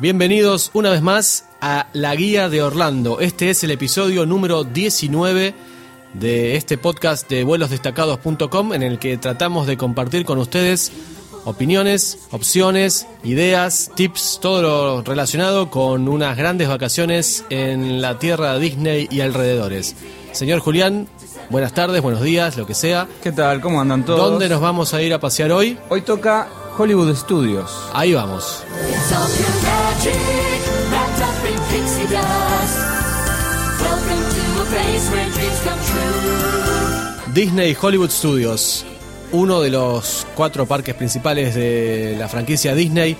Bienvenidos una vez más a La Guía de Orlando. Este es el episodio número 19 de este podcast de vuelosdestacados.com en el que tratamos de compartir con ustedes opiniones, opciones, ideas, tips, todo lo relacionado con unas grandes vacaciones en la tierra de Disney y alrededores. Señor Julián, buenas tardes, buenos días, lo que sea. ¿Qué tal? ¿Cómo andan todos? ¿Dónde nos vamos a ir a pasear hoy? Hoy toca Hollywood Studios. Ahí vamos. It's all pure magic, wrapped up in pixie dust. Welcome to a place where dreams come true. Disney Hollywood Studios, uno de los cuatro parques principales de la franquicia Disney.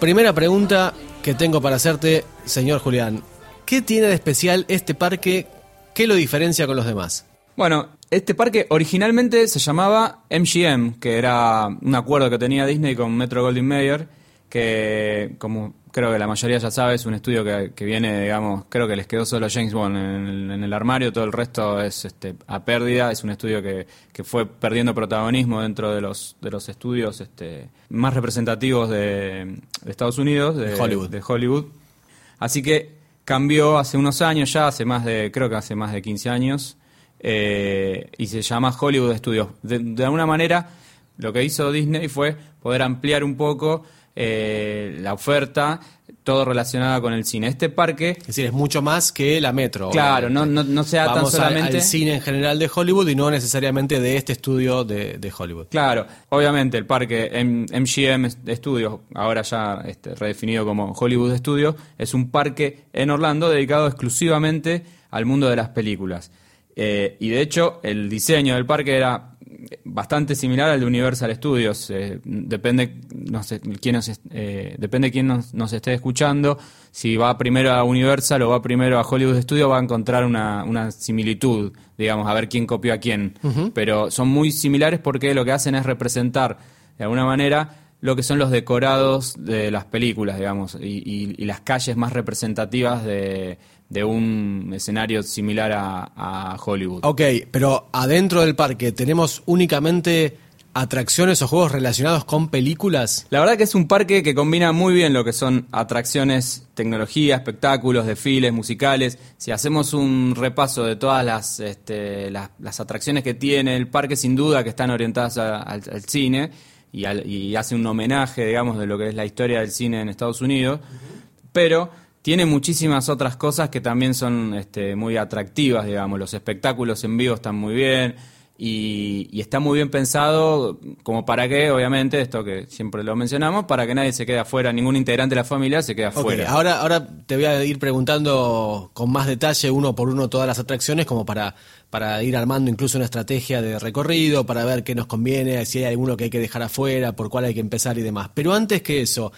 Primera pregunta que tengo para hacerte, señor Julián. ¿Qué tiene de especial este parque? ¿Qué lo diferencia con los demás? Bueno, este parque originalmente se llamaba MGM, que era un acuerdo que tenía Disney con Metro Goldwyn Mayer, que como creo que la mayoría ya sabe, es un estudio que, que viene, digamos, creo que les quedó solo James Bond en el, en el armario, todo el resto es este, a pérdida, es un estudio que, que fue perdiendo protagonismo dentro de los, de los estudios este, más representativos de, de Estados Unidos, de, De Hollywood. de Hollywood. Así que cambió hace unos años ya, hace más de, creo que hace más de 15 años, eh, y se llama Hollywood Studios. De, de alguna manera, lo que hizo Disney fue poder ampliar un poco eh, la oferta, todo relacionado con el cine. Este parque, Es decir, es mucho más que la Metro. claro, no, no, no sea tan Vamos al- solamente... al cine en general de Hollywood y no necesariamente de este estudio de, de Hollywood. Claro, obviamente el parque M- MGM Studios, ahora ya este, redefinido como Hollywood Studios, es un parque en Orlando dedicado exclusivamente al mundo de las películas. Eh, y de hecho, el diseño del parque era bastante similar al de Universal Studios. Eh, depende, no sé, quién nos, eh, depende quién nos, nos esté escuchando. Si va primero a Universal o va primero a Hollywood Studios, va a encontrar una, una similitud, digamos, a ver quién copió a quién. Pero son muy similares porque lo que hacen es representar, de alguna manera, lo que son los decorados de las películas, digamos, y, y- y las calles más representativas de, de un escenario similar a, a Hollywood. Ok, pero adentro del parque tenemos únicamente atracciones o juegos relacionados con películas. La verdad que es un parque que combina muy bien lo que son atracciones, tecnología, espectáculos, desfiles, musicales. Si hacemos un repaso de todas las, este, las, las atracciones que tiene el parque, sin duda que están orientadas a- al, al cine y, al- y hace un homenaje, digamos, de lo que es la historia del cine en Estados Unidos. Pero tiene muchísimas otras cosas que también son este, muy atractivas, digamos. Los espectáculos en vivo están muy bien y, y está muy bien pensado como para que, obviamente, esto que siempre lo mencionamos, para que nadie se quede afuera, ningún integrante de la familia se quede afuera. ahora, ahora te voy a ir preguntando con más detalle uno por uno todas las atracciones como para, para ir armando incluso una estrategia de recorrido, para ver qué nos conviene, si hay alguno que hay que dejar afuera, por cuál hay que empezar y demás. Pero antes que eso,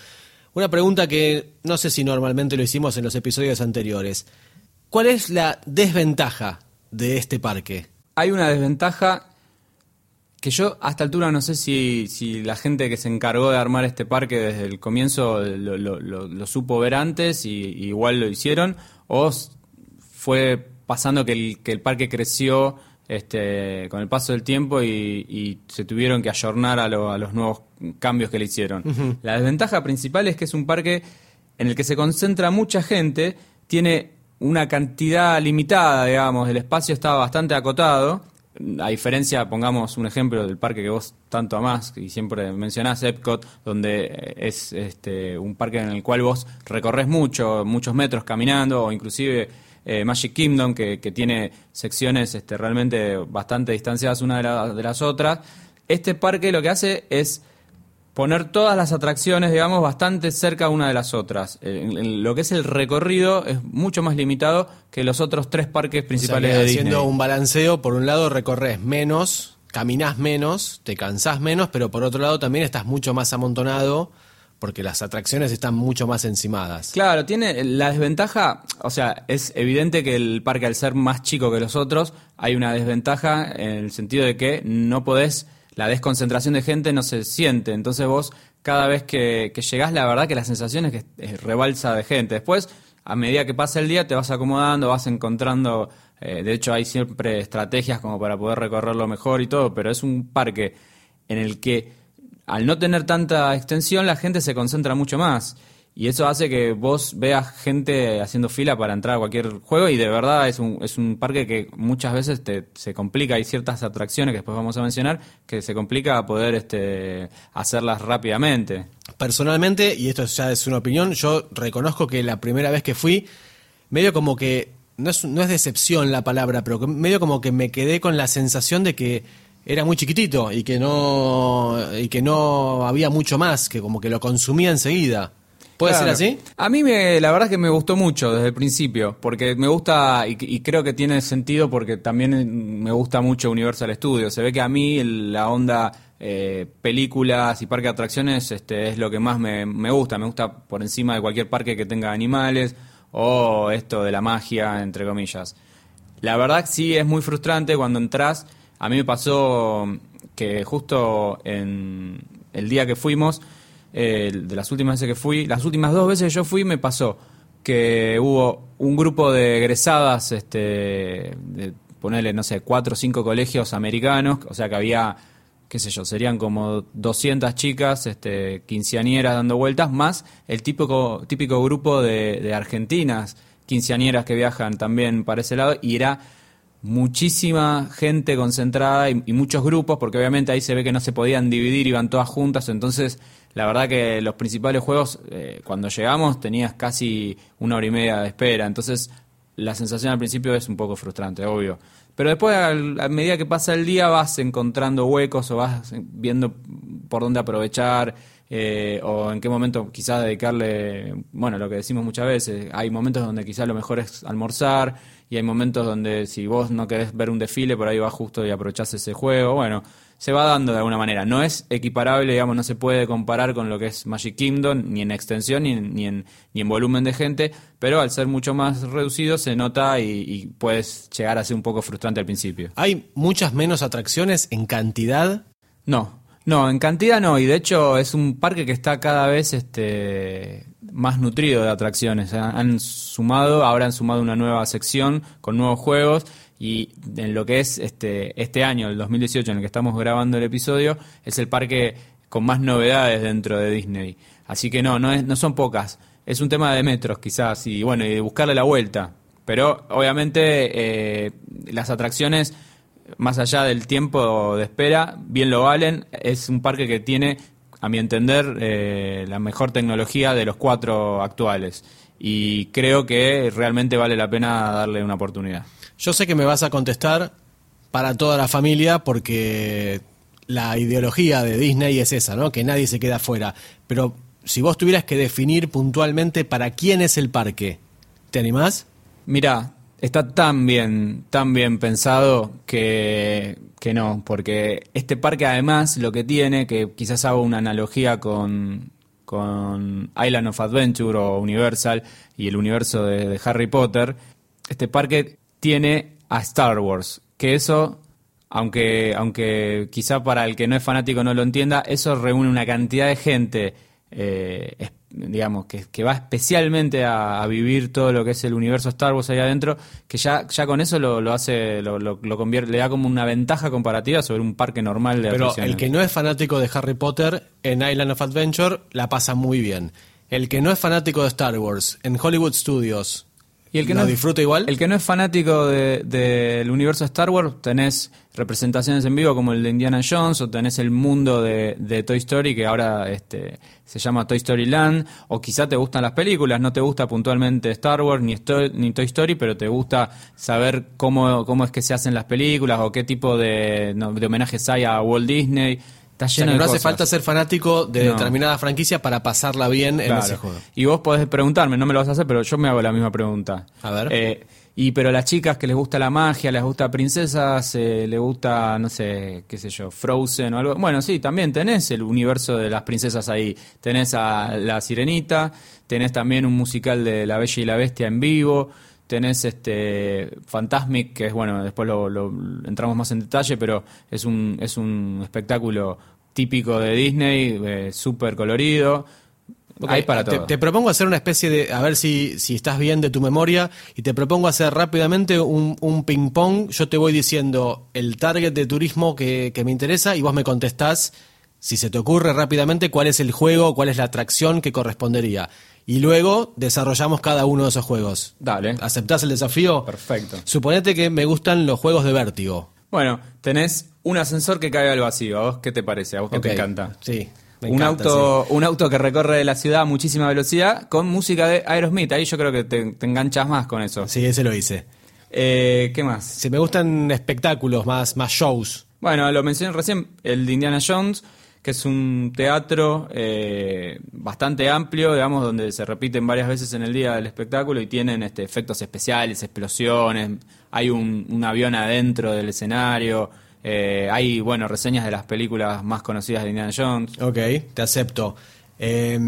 una pregunta que no sé si normalmente lo hicimos en los episodios anteriores. ¿Cuál es la desventaja de este parque? Hay una desventaja que yo hasta altura no sé si, si la gente que se encargó de armar este parque desde el comienzo lo, supo ver antes y, igual lo hicieron, o fue pasando que el parque creció este, con el paso del tiempo y, y se tuvieron que ayornar a, lo- a los nuevos cambios que le hicieron. La desventaja principal es que es un parque en el que se concentra mucha gente, tiene una cantidad limitada, digamos, el espacio está bastante acotado. A diferencia, pongamos un ejemplo del parque que vos tanto amás y siempre mencionás, Epcot, donde es este, un parque en el cual vos recorres mucho, muchos metros caminando, o inclusive eh, Magic Kingdom, que, que tiene secciones este, realmente bastante distanciadas una de, la- de las otras. Este parque lo que hace es poner todas las atracciones, digamos, bastante cerca una de las otras. En lo que es el recorrido es mucho más limitado que los otros tres parques O sea, principales haciendo un balanceo, por un lado recorres menos, caminás menos, te cansás menos, pero por otro lado también estás mucho más amontonado porque las atracciones están mucho más encimadas. Claro, tiene la desventaja, o sea, es evidente que el parque al ser más chico que los otros, hay una desventaja en el sentido de que no podés, la desconcentración de gente no se siente, entonces vos cada vez que, que llegás, la verdad que la sensación es que es rebalsa de gente. Después, a medida que pasa el día, te vas acomodando, vas encontrando, eh, de hecho hay siempre estrategias como para poder recorrerlo mejor y todo, pero es un parque en el que al no tener tanta extensión, la gente se concentra mucho más. Y eso hace que vos veas gente haciendo fila para entrar a cualquier juego y de verdad es un, es un parque que muchas veces te, se complica. Hay ciertas atracciones que después vamos a mencionar que se complica poder este, hacerlas rápidamente. Personalmente, y esto ya es una opinión, yo reconozco que la primera vez que fui, medio como que, no es, no es decepción la palabra, pero medio como que me quedé con la sensación de que era muy chiquitito y que no, y que no había mucho más, que como que lo consumía enseguida. ¿Puede Claro. ser así? A mí me, la verdad es que me gustó mucho desde el principio, porque me gusta y, y creo que tiene sentido porque también me gusta mucho Universal Studios. Se ve que a mí la onda eh, películas y parque de atracciones este, es lo que más me, me gusta. Me gusta por encima de cualquier parque que tenga animales o esto de la magia, entre comillas. La verdad sí es muy frustrante cuando entras. A mí me pasó que justo en el día que fuimos, eh, de las últimas veces que fui, las últimas dos veces que yo fui me pasó que hubo un grupo de egresadas, este, de ponerle, no sé, cuatro o cinco colegios americanos, o sea que había, qué sé yo, serían como 200 chicas, este, quinceañeras dando vueltas, más el típico, típico grupo de, argentinas quinceañeras que viajan también para ese lado, y era muchísima gente concentrada y, muchos grupos, porque obviamente ahí se ve que no se podían dividir, iban todas juntas, entonces la verdad que los principales juegos, eh, cuando llegamos tenías casi una hora y media de espera, entonces la sensación al principio es un poco frustrante, obvio. Pero después, a medida que pasa el día, vas encontrando huecos o vas viendo por dónde aprovechar eh, o en qué momento quizás dedicarle, bueno, lo que decimos muchas veces, hay momentos donde quizás lo mejor es almorzar y hay momentos donde si vos no querés ver un desfile, por ahí vas justo y aprovechás ese juego, bueno, se va dando de alguna manera. No es equiparable, digamos, no se puede comparar con lo que es Magic Kingdom, ni en extensión, ni en, ni en, ni en volumen de gente, pero al ser mucho más reducido se nota y, y puedes llegar a ser un poco frustrante al principio. Hay muchas menos atracciones en cantidad. No, no, en cantidad no, y de hecho es un parque que está cada vez este, más nutrido de atracciones. Han, sumado, ahora han sumado una nueva sección con nuevos juegos y en lo que es este, este año, el 2018, en el que estamos grabando el episodio, es el parque con más novedades dentro de Disney. Así que no, no, es, no son pocas. Es un tema de metros quizás y bueno, y de buscarle la vuelta. Pero obviamente eh, las atracciones más allá del tiempo de espera, bien lo valen. Es un parque que tiene, a mi entender, eh, la mejor tecnología de los cuatro actuales. Y creo que realmente vale la pena darle una oportunidad. Yo sé que me vas a contestar para toda la familia porque la ideología de Disney es esa, ¿no? Que nadie se queda fuera. Pero si vos tuvieras que definir puntualmente para quién es el parque, ¿te animás? Mira, está tan bien, tan bien pensado que, que no, porque este parque además lo que tiene, que quizás hago una analogía con, con Island of Adventure o Universal y el universo de, Harry Potter, este parque tiene a Star Wars, que eso, aunque, aunque quizá para el que no es fanático no lo entienda, eso reúne una cantidad de gente eh, digamos, que, que va especialmente a, a vivir todo lo que es el universo Star Wars ahí adentro, que ya, ya con eso lo, lo hace, lo, lo- lo convierte, le da como una ventaja comparativa sobre un parque normal de Pero el que no es fanático de Harry Potter en Island of Adventure la pasa muy bien. El que no es fanático de Star Wars en Hollywood Studios Y el que lo no, disfruta igual. El que no es fanático de- del universo Star Wars, tenés representaciones en vivo como el de Indiana Jones, o tenés el mundo de, de Toy Story, que ahora este, se llama Toy Story Land, o quizá te gustan las películas, no te gusta puntualmente Star Wars ni, Sto- ni Toy Story, pero te gusta saber cómo, cómo es que se hacen las películas, o qué tipo de, no, de homenajes hay a Walt Disney. Está O sea, lleno de no hace falta ser fanático de No. determinada franquicia para pasarla bien en Claro. ese juego. Y vos podés preguntarme, no me lo vas a hacer, pero yo me hago la misma pregunta. A ver. Eh, y pero las chicas que les gusta la magia, les gusta princesas, eh, les gusta, no sé, qué sé yo, Frozen o algo. Bueno, sí, también tenés el universo de las princesas ahí. Tenés a la Sirenita, tenés también un musical de La Bella y la Bestia en vivo. Tenés este Fantasmic, que es bueno, después lo, lo- entramos más en detalle, pero es un, es un espectáculo típico de Disney, eh, súper colorido. Ok, Hay para te, todo. te propongo hacer una especie de, a ver si, si estás bien de tu memoria, y te propongo hacer rápidamente un, un ping-pong. Yo te voy diciendo el target de turismo que, que me interesa y vos me contestás si se te ocurre rápidamente cuál es el juego, cuál es la atracción que correspondería. Y luego desarrollamos cada uno de esos juegos. Dale. ¿Aceptás el desafío? Perfecto. Suponete que me gustan los juegos de vértigo. Bueno, tenés un ascensor que cae al vacío. ¿A vos qué te parece? ¿A vos qué te encanta? Sí. Me un, encanta, auto, un auto que recorre la ciudad a muchísima velocidad con música de Aerosmith. Ahí yo creo que te, te enganchas más con eso. Sí, Sí, ese lo hice. Eh, ¿Qué más? Si me gustan espectáculos, más, más shows. Bueno, lo mencioné recién, el de Indiana Jones, que es un teatro eh, bastante amplio, digamos, donde se repiten varias veces en el día del espectáculo y tienen este, efectos especiales, explosiones, hay un, un avión adentro del escenario, eh, hay, bueno, reseñas de las películas más conocidas de Indiana Jones. Ok, te acepto. Eh,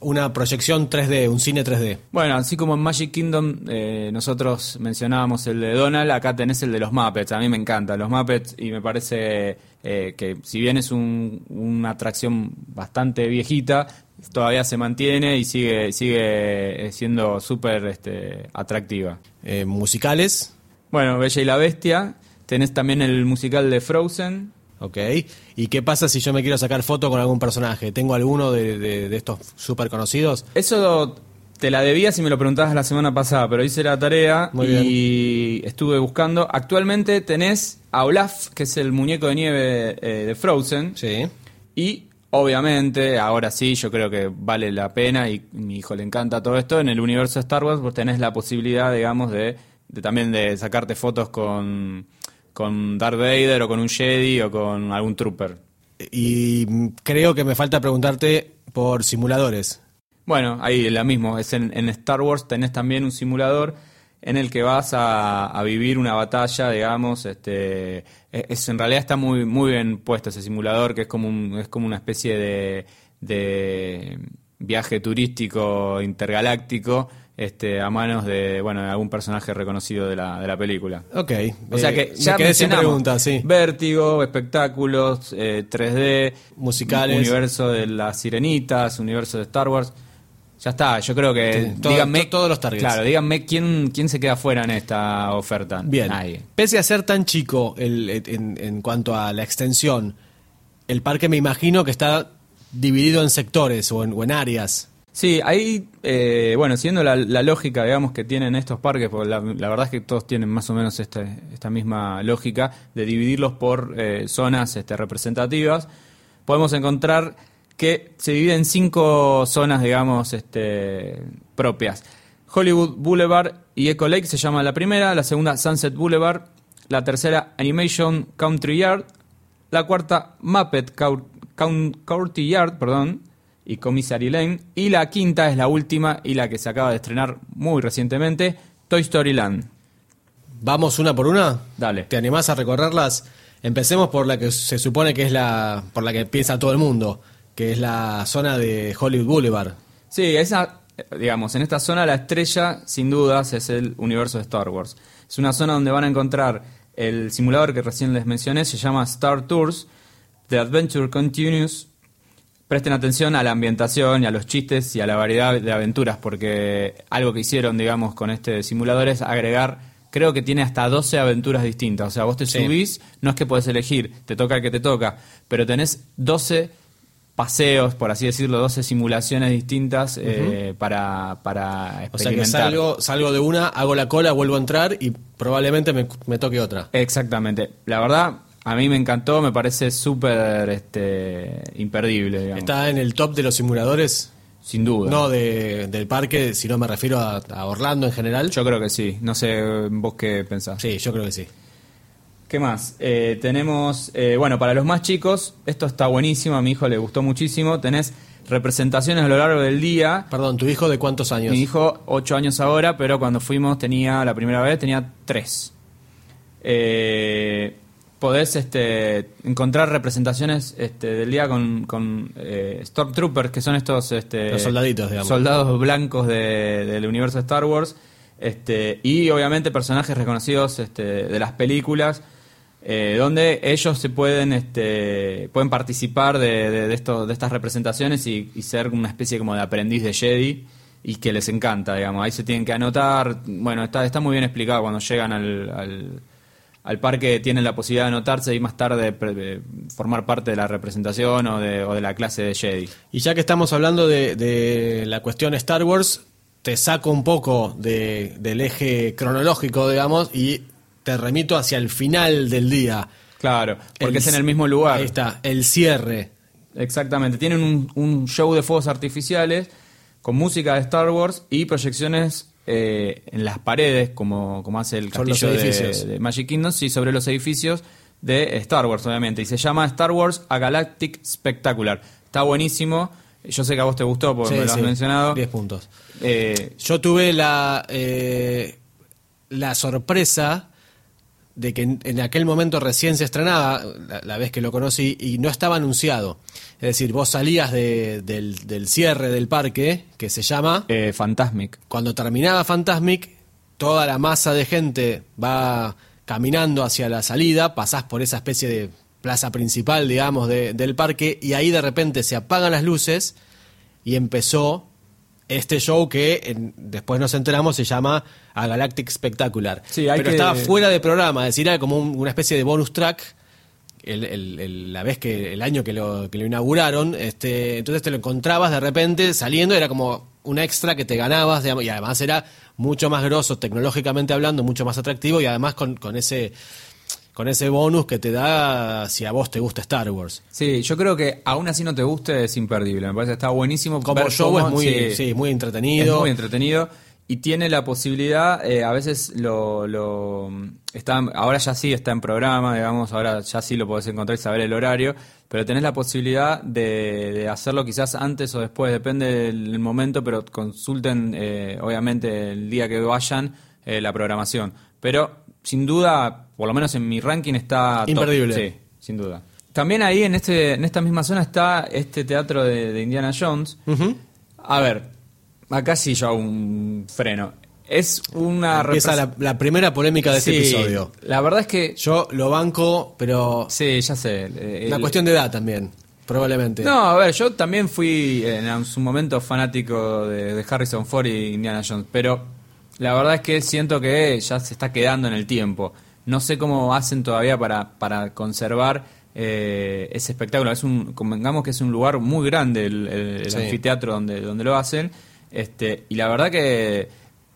una proyección 3D, un cine 3D. Bueno, así como en Magic Kingdom eh, nosotros mencionábamos el de Donald, acá tenés el de los Muppets. A mí me encanta los Muppets y me parece eh, que si bien es un- una atracción bastante viejita, todavía se mantiene y sigue sigue siendo súper este, atractiva. Musicales. Bueno, Bella y la Bestia. Tenés también el musical de Frozen. Ok. ¿Y qué pasa si yo me quiero sacar foto con algún personaje? ¿Tengo alguno de, de- de estos súper conocidos? Eso te la debía si me lo preguntabas la semana pasada, pero hice la tarea Muy y estuve buscando. Actualmente tenés a Olaf, que es el muñeco de nieve eh, de Frozen, Sí. y obviamente, ahora sí, yo creo que vale la pena y mi hijo le encanta todo esto. En el universo de Star Wars vos tenés la posibilidad, digamos, de, de también de sacarte fotos con, con Darth Vader o con un Jedi o con algún trooper. Y creo que me falta preguntarte por simuladores. Bueno, ahí la mismo. Es en, en Star Wars tenés también un simulador en el que vas a, a vivir una batalla, digamos. Este, es, es- en realidad está muy muy bien puesto ese simulador, que es como un- es como una especie de, de viaje turístico intergaláctico. Este, a manos de bueno de algún personaje reconocido de la, de la película. Ok. O sea eh, que me ya quedé sin preguntas, sí. Vértigo, espectáculos, eh, 3D, Musicales. universo de las sirenitas, universo de Star Wars. Ya está, yo creo que Sí, todo- díganme to- todos los targets. Claro, díganme quién quién se queda fuera en esta oferta. Bien. Nadie. Pese a ser tan chico el- en, en cuanto a la extensión, el parque me imagino que está dividido en sectores o en, o en áreas. Sí, ahí, eh, bueno, siguiendo la, la lógica, digamos, que tienen estos parques, porque la, verdad es que todos tienen más o menos este- esta misma lógica de dividirlos por eh, zonas este, representativas, podemos encontrar que se divide en cinco zonas, digamos, este, propias. Hollywood Boulevard y Echo Lake se llama la primera, la segunda Sunset Boulevard, la tercera Animation Country Yard, la cuarta Muppet Cour- Coun- Courty Yard, perdón, y Commissary Lane, y la quinta es la última y la que se acaba de estrenar muy recientemente, Toy Story Land. ¿Vamos una por una? Dale. ¿Te animás a recorrerlas? Empecemos por la que se supone que es la por la que piensa todo el mundo, que es la zona de Hollywood Boulevard. Sí, esa, digamos, en esta zona la estrella, sin dudas, es el universo de Star Wars. Es una zona donde van a encontrar el simulador que recién les mencioné, se llama Star Tours, The Adventure Continues. Presten atención a la ambientación y a los chistes y a la variedad de aventuras, porque algo que hicieron, digamos, con este simulador es agregar, creo que tiene hasta 12 aventuras distintas. O sea, vos te Sí. subís, no es que podés elegir, te toca el que te toca, pero tenés 12 paseos, por así decirlo, 12 simulaciones distintas eh, para, para O sea que experimentar. salgo, salgo de una, hago la cola, vuelvo a entrar y probablemente me, me toque otra. Exactamente. La verdad, a mí me encantó, me parece súper este, imperdible, digamos. Está en el top de los simuladores, Sin duda. no de- del parque, sino me refiero a, a Orlando en general. Yo creo que sí. No sé vos qué pensás. Sí, yo creo que sí. ¿Qué más? Eh, tenemos, eh, bueno, para los más chicos, esto está buenísimo, a mi hijo le gustó muchísimo. Tenés representaciones a lo largo del día. Perdón, ¿tu hijo de cuántos años? Mi hijo, 8 años ahora, pero cuando fuimos tenía, la primera vez, tenía 3. Podés este, encontrar representaciones este, del día con, con eh, Stormtroopers, que son estos este, Los soldaditos, digamos. soldados blancos de- del universo de Star Wars. Este, y obviamente personajes reconocidos este, de las películas. eh, donde ellos se pueden este, pueden participar de, de, de esto- de estas representaciones y, y ser una especie como de aprendiz de Jedi y que les encanta, digamos. Ahí se tienen que anotar. Bueno, está, está muy bien explicado cuando llegan al, al, al parque tienen la posibilidad de anotarse y más tarde pre- eh, formar parte de la representación o de, o de la clase de Jedi. Y ya que estamos hablando de, de la cuestión Star Wars, te saco un poco de- del eje cronológico, digamos, y te remito hacia el final del día. Claro, porque El- es en el mismo lugar. Ahí está, el cierre. Exactamente, tienen un, un show de fuegos artificiales con música de Star Wars y proyecciones eh, en las paredes, como, como hace el castillo de, de Magic Kingdom, y sobre los edificios de Star Wars, obviamente. Y se llama Star Wars A Galactic Spectacular. Está buenísimo. Yo sé que a vos te gustó porque Sí, me lo has sí, mencionado. 10 puntos. Eh, Yo tuve la, eh, la sorpresa de que en, en aquel momento recién se estrenaba, la, la vez que lo conocí, y no estaba anunciado. Es decir, vos salías de- del, del cierre del parque, que se llama, eh, Fantasmic. cuando terminaba Fantasmic, toda la masa de gente va caminando hacia la salida, pasás por esa especie de plaza principal, digamos, de- del parque, y ahí de repente se apagan las luces y empezó este show que en- después nos enteramos se llama A Galactic Spectacular. Sí, hay Pero que- estaba fuera de programa, es decir, era como un- una especie de bonus track. el- el- el- la vez que el año que lo, que lo inauguraron, este, entonces te lo encontrabas de repente saliendo, era como un extra que te ganabas, digamos, y además era mucho más grosso tecnológicamente hablando, mucho más atractivo y además con, con ese con ese bonus que te da si a vos te gusta Star Wars. Sí, yo creo que aún así no te guste, es imperdible. Me parece que está buenísimo. Como ver show cómo- es muy, sí. sí, muy entretenido. Es muy entretenido y tiene la posibilidad, eh, a veces lo, lo está, ahora ya sí está en programa, digamos, ahora ya sí lo podés encontrar y saber el horario, pero tenés la posibilidad de, de hacerlo quizás antes o después, depende del momento, pero consulten, eh, obviamente, el día que vayan eh, la programación. Pero sin duda, por lo menos en mi ranking está top. Imperdible. Sí, sin duda. También ahí en este en esta misma zona está este teatro de, de Indiana Jones. A ver, acá sí yo hago un freno. Es una Empieza la, la primera polémica de este Sí, episodio. La verdad es que Yo lo banco, pero sí, ya sé. eh, una el- cuestión de edad también, probablemente. No, a ver, yo también fui en su momento fanático de, de Harrison Ford y Indiana Jones, pero la verdad es que siento que ya se está quedando en el tiempo. No sé cómo hacen todavía para, para conservar eh, ese espectáculo. Es un, convengamos que es un lugar muy grande el, el- el Sí. anfiteatro donde, donde lo hacen. Este, y la verdad que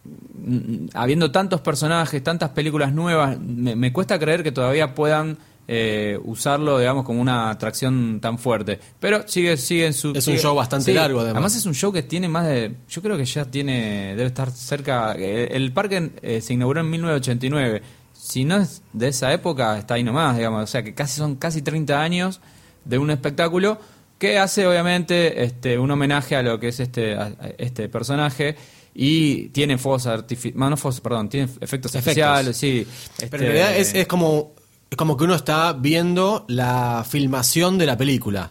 mm, habiendo tantos personajes, tantas películas nuevas, me, me cuesta creer que todavía puedan eh, usarlo, digamos, como una atracción tan fuerte. Pero sigue, sigue en su. Es un show bastante largo, además. es un show que tiene más de. Yo creo que ya tiene. Debe estar cerca. eh, El parque eh, se inauguró en 1989. Si no es de esa época, está ahí nomás, digamos. O sea que casi son casi 30 años de un espectáculo que hace obviamente este un homenaje a lo que es este a- a este personaje y tiene fuegos artificiales, no fuegos, perdón, tiene efectos, Efectos. especiales, sí. Pero este, en realidad es, es como es como que uno está viendo la filmación de la película.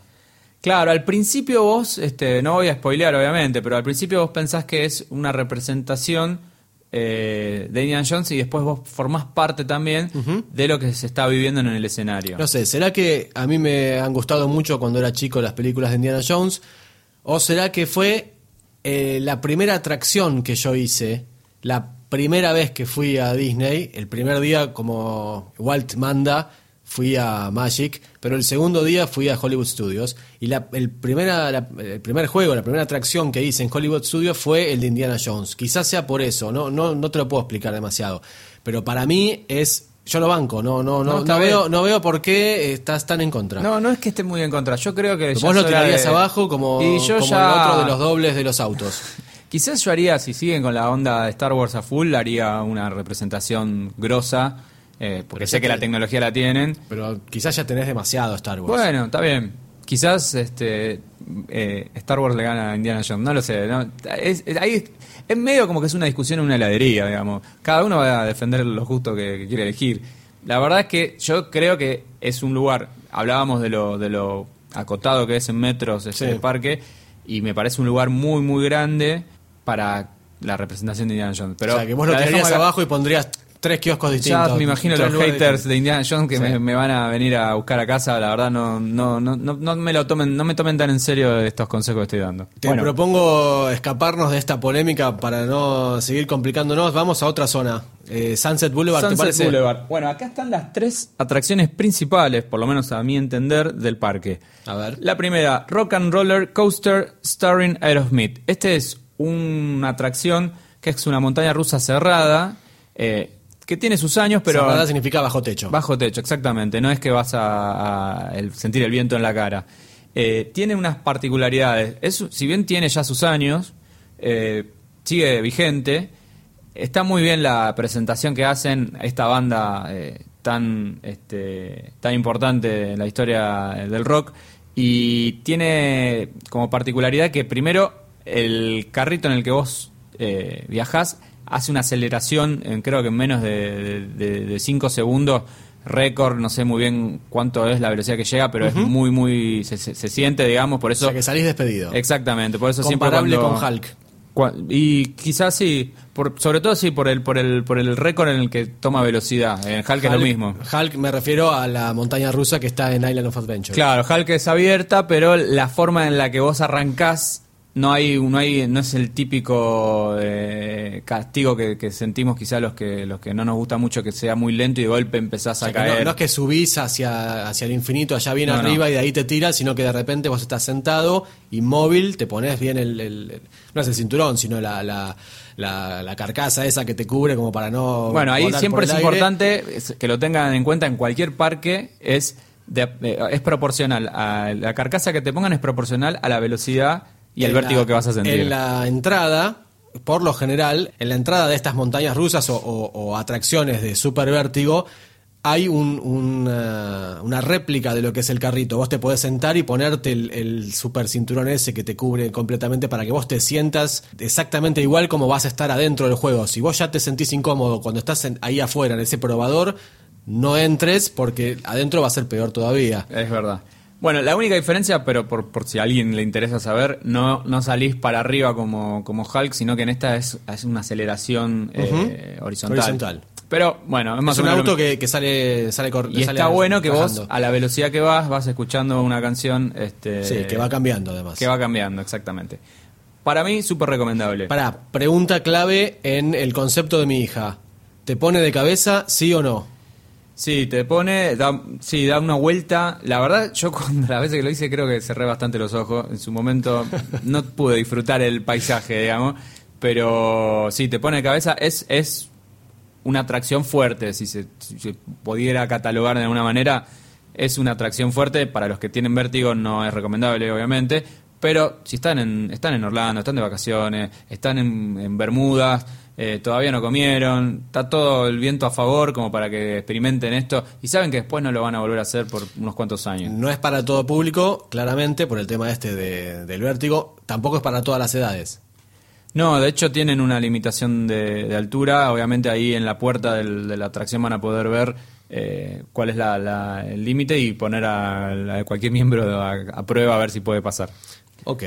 Claro, al principio vos, este, no voy a spoilear obviamente, pero al principio vos pensás que es una representación eh, de Indiana Jones y después vos formás parte también de lo que se está viviendo en el escenario. No sé, ¿será que a mí me han gustado mucho cuando era chico las películas de Indiana Jones? ¿O será que fue eh, la primera atracción que yo hice, la primera vez que fui a Disney, el primer día como Walt manda, fui a Magic, pero el segundo día fui a Hollywood Studios y la, el, primera, la- el primer juego, la primera atracción que hice en Hollywood Studios fue el de Indiana Jones. Quizás sea por eso, no, no, no te lo puedo explicar demasiado, pero para mí es... Yo lo banco, no, no, No, no, veo, no veo por qué estás tan en contra. No, no es que esté muy en contra. Yo creo que. ya Vos lo tirarías de- abajo como, Y yo como ya- el otro de los dobles de los autos. Quizás yo haría, si siguen con la onda de Star Wars a full, haría una representación grosa, eh, porque sé que la tecnología la tienen. Pero quizás ya tenés demasiado Star Wars. Bueno, está bien. Quizás este eh, Star Wars le gana a Indiana Jones, no lo sé. ¿no? Es, es- ahí es medio como que es una discusión en una heladería, digamos. Cada uno va a defender los gustos que, que quiere elegir. La verdad es que yo creo que es un lugar, hablábamos de lo, de lo acotado que es en metros este Sí. parque, y me parece un lugar muy, muy grande para la representación de Indiana Jones. Pero o sea, que vos lo tirarías acá. abajo y pondrías tres kioscos distintos. Ya me imagino los haters de Indiana Jones que Sí. me, me van a venir a buscar a casa. La verdad, no, no, no, no, no me lo tomen, no me tomen tan en serio estos consejos que estoy dando. Te Bueno, propongo escaparnos de esta polémica para no seguir complicándonos. Vamos a otra zona. Eh, Sunset Boulevard, ¿te Sunset parece? Boulevard. Bueno, acá están las tres atracciones principales, por lo menos a mi entender, del parque. A ver. La primera, Rock and Roller Coaster Starring Aerosmith. Este es una atracción que es una montaña rusa cerrada, eh, que tiene sus años, pero Cerrada significa bajo techo. bajo techo, exactamente. No es que vas a, a el- sentir el viento en la cara. Eh, tiene unas particularidades. Es, si bien tiene ya sus años, eh, sigue vigente. Está muy bien la presentación que hacen esta banda tan, este, tan importante en la historia del rock. Y tiene como particularidad que primero el carrito en el que vos eh, viajás hace una aceleración en creo que en menos de 5 segundos. Récord, no sé muy bien cuánto es la velocidad que llega, pero es muy, muy. Se, se- se siente, digamos, por o eso. sea que salís despedido. Exactamente, por eso siempre Comparable cuando- con Hulk. y quizás sí, por, sobre todo sí por el por el por el récord en el que toma velocidad. En Hulk, es lo mismo. Hulk me refiero a la montaña rusa que está en Island of Adventure. Claro, Hulk es abierta, pero la forma en la que vos arrancás no hay no hay no es el típico eh, castigo que, que sentimos quizás los que los que no nos gusta mucho que sea muy lento y de golpe empezás O a sea que no, caer. no es que subís hacia, hacia el infinito, allá bien No, arriba no. y de ahí te tiras, sino que de repente vos estás sentado, inmóvil, te pones bien el, el- el- no es el cinturón, sino la, la, la- la carcasa esa que te cubre como para no... Bueno, ahí siempre es aire. importante que lo tengan en cuenta en cualquier parque, es, de- eh, es proporcional, a la carcasa que te pongan es proporcional a la velocidad y el En vértigo la- que vas a sentir. En la entrada, por lo general, en la entrada de estas montañas rusas o, o- o atracciones de super vértigo, hay un- una, una réplica de lo que es el carrito. Vos te podés sentar y ponerte el, el super cinturón ese que te cubre completamente para que vos te sientas exactamente igual como vas a estar adentro del juego. Si vos ya te sentís incómodo cuando estás en- ahí afuera en ese probador, no entres porque adentro va a ser peor todavía. Es verdad. Bueno, la única diferencia, pero por, por si a alguien le interesa saber, no, no salís para arriba como, como Hulk, sino que en esta es, es una aceleración eh, horizontal. Horizontal. Pero bueno, es más Es un auto que, que sale, sale Y sale está bueno que bajando. vos, a la velocidad que vas, vas escuchando una canción. Este, Sí, que va cambiando además. Que va cambiando, exactamente. Para mí, súper recomendable. Pará, pregunta clave en el concepto de mi hija. ¿Te pone de cabeza, sí o no? Sí, te pone, da, sí, da una vuelta. La verdad, yo cuando las veces que lo hice creo que cerré bastante los ojos. En su momento no pude disfrutar el paisaje, digamos. Pero sí, te pone de cabeza. Es, es una atracción fuerte, si se, pudiera catalogar de alguna manera. Es una atracción fuerte. Para los que tienen vértigo no es recomendable, obviamente. Pero si están en, están en Orlando, están de vacaciones, están en, en Bermudas, eh, todavía no comieron, está todo el viento a favor como para que experimenten esto y saben que después no lo van a volver a hacer por unos cuantos años. No es para todo público, claramente, por el tema este de- del vértigo. Tampoco es para todas las edades. No, de hecho tienen una limitación de, de altura. Obviamente ahí en la puerta del- de la atracción van a poder ver eh, cuál es la- la- el límite y poner a, a cualquier miembro a, a prueba a ver si puede pasar. Ok.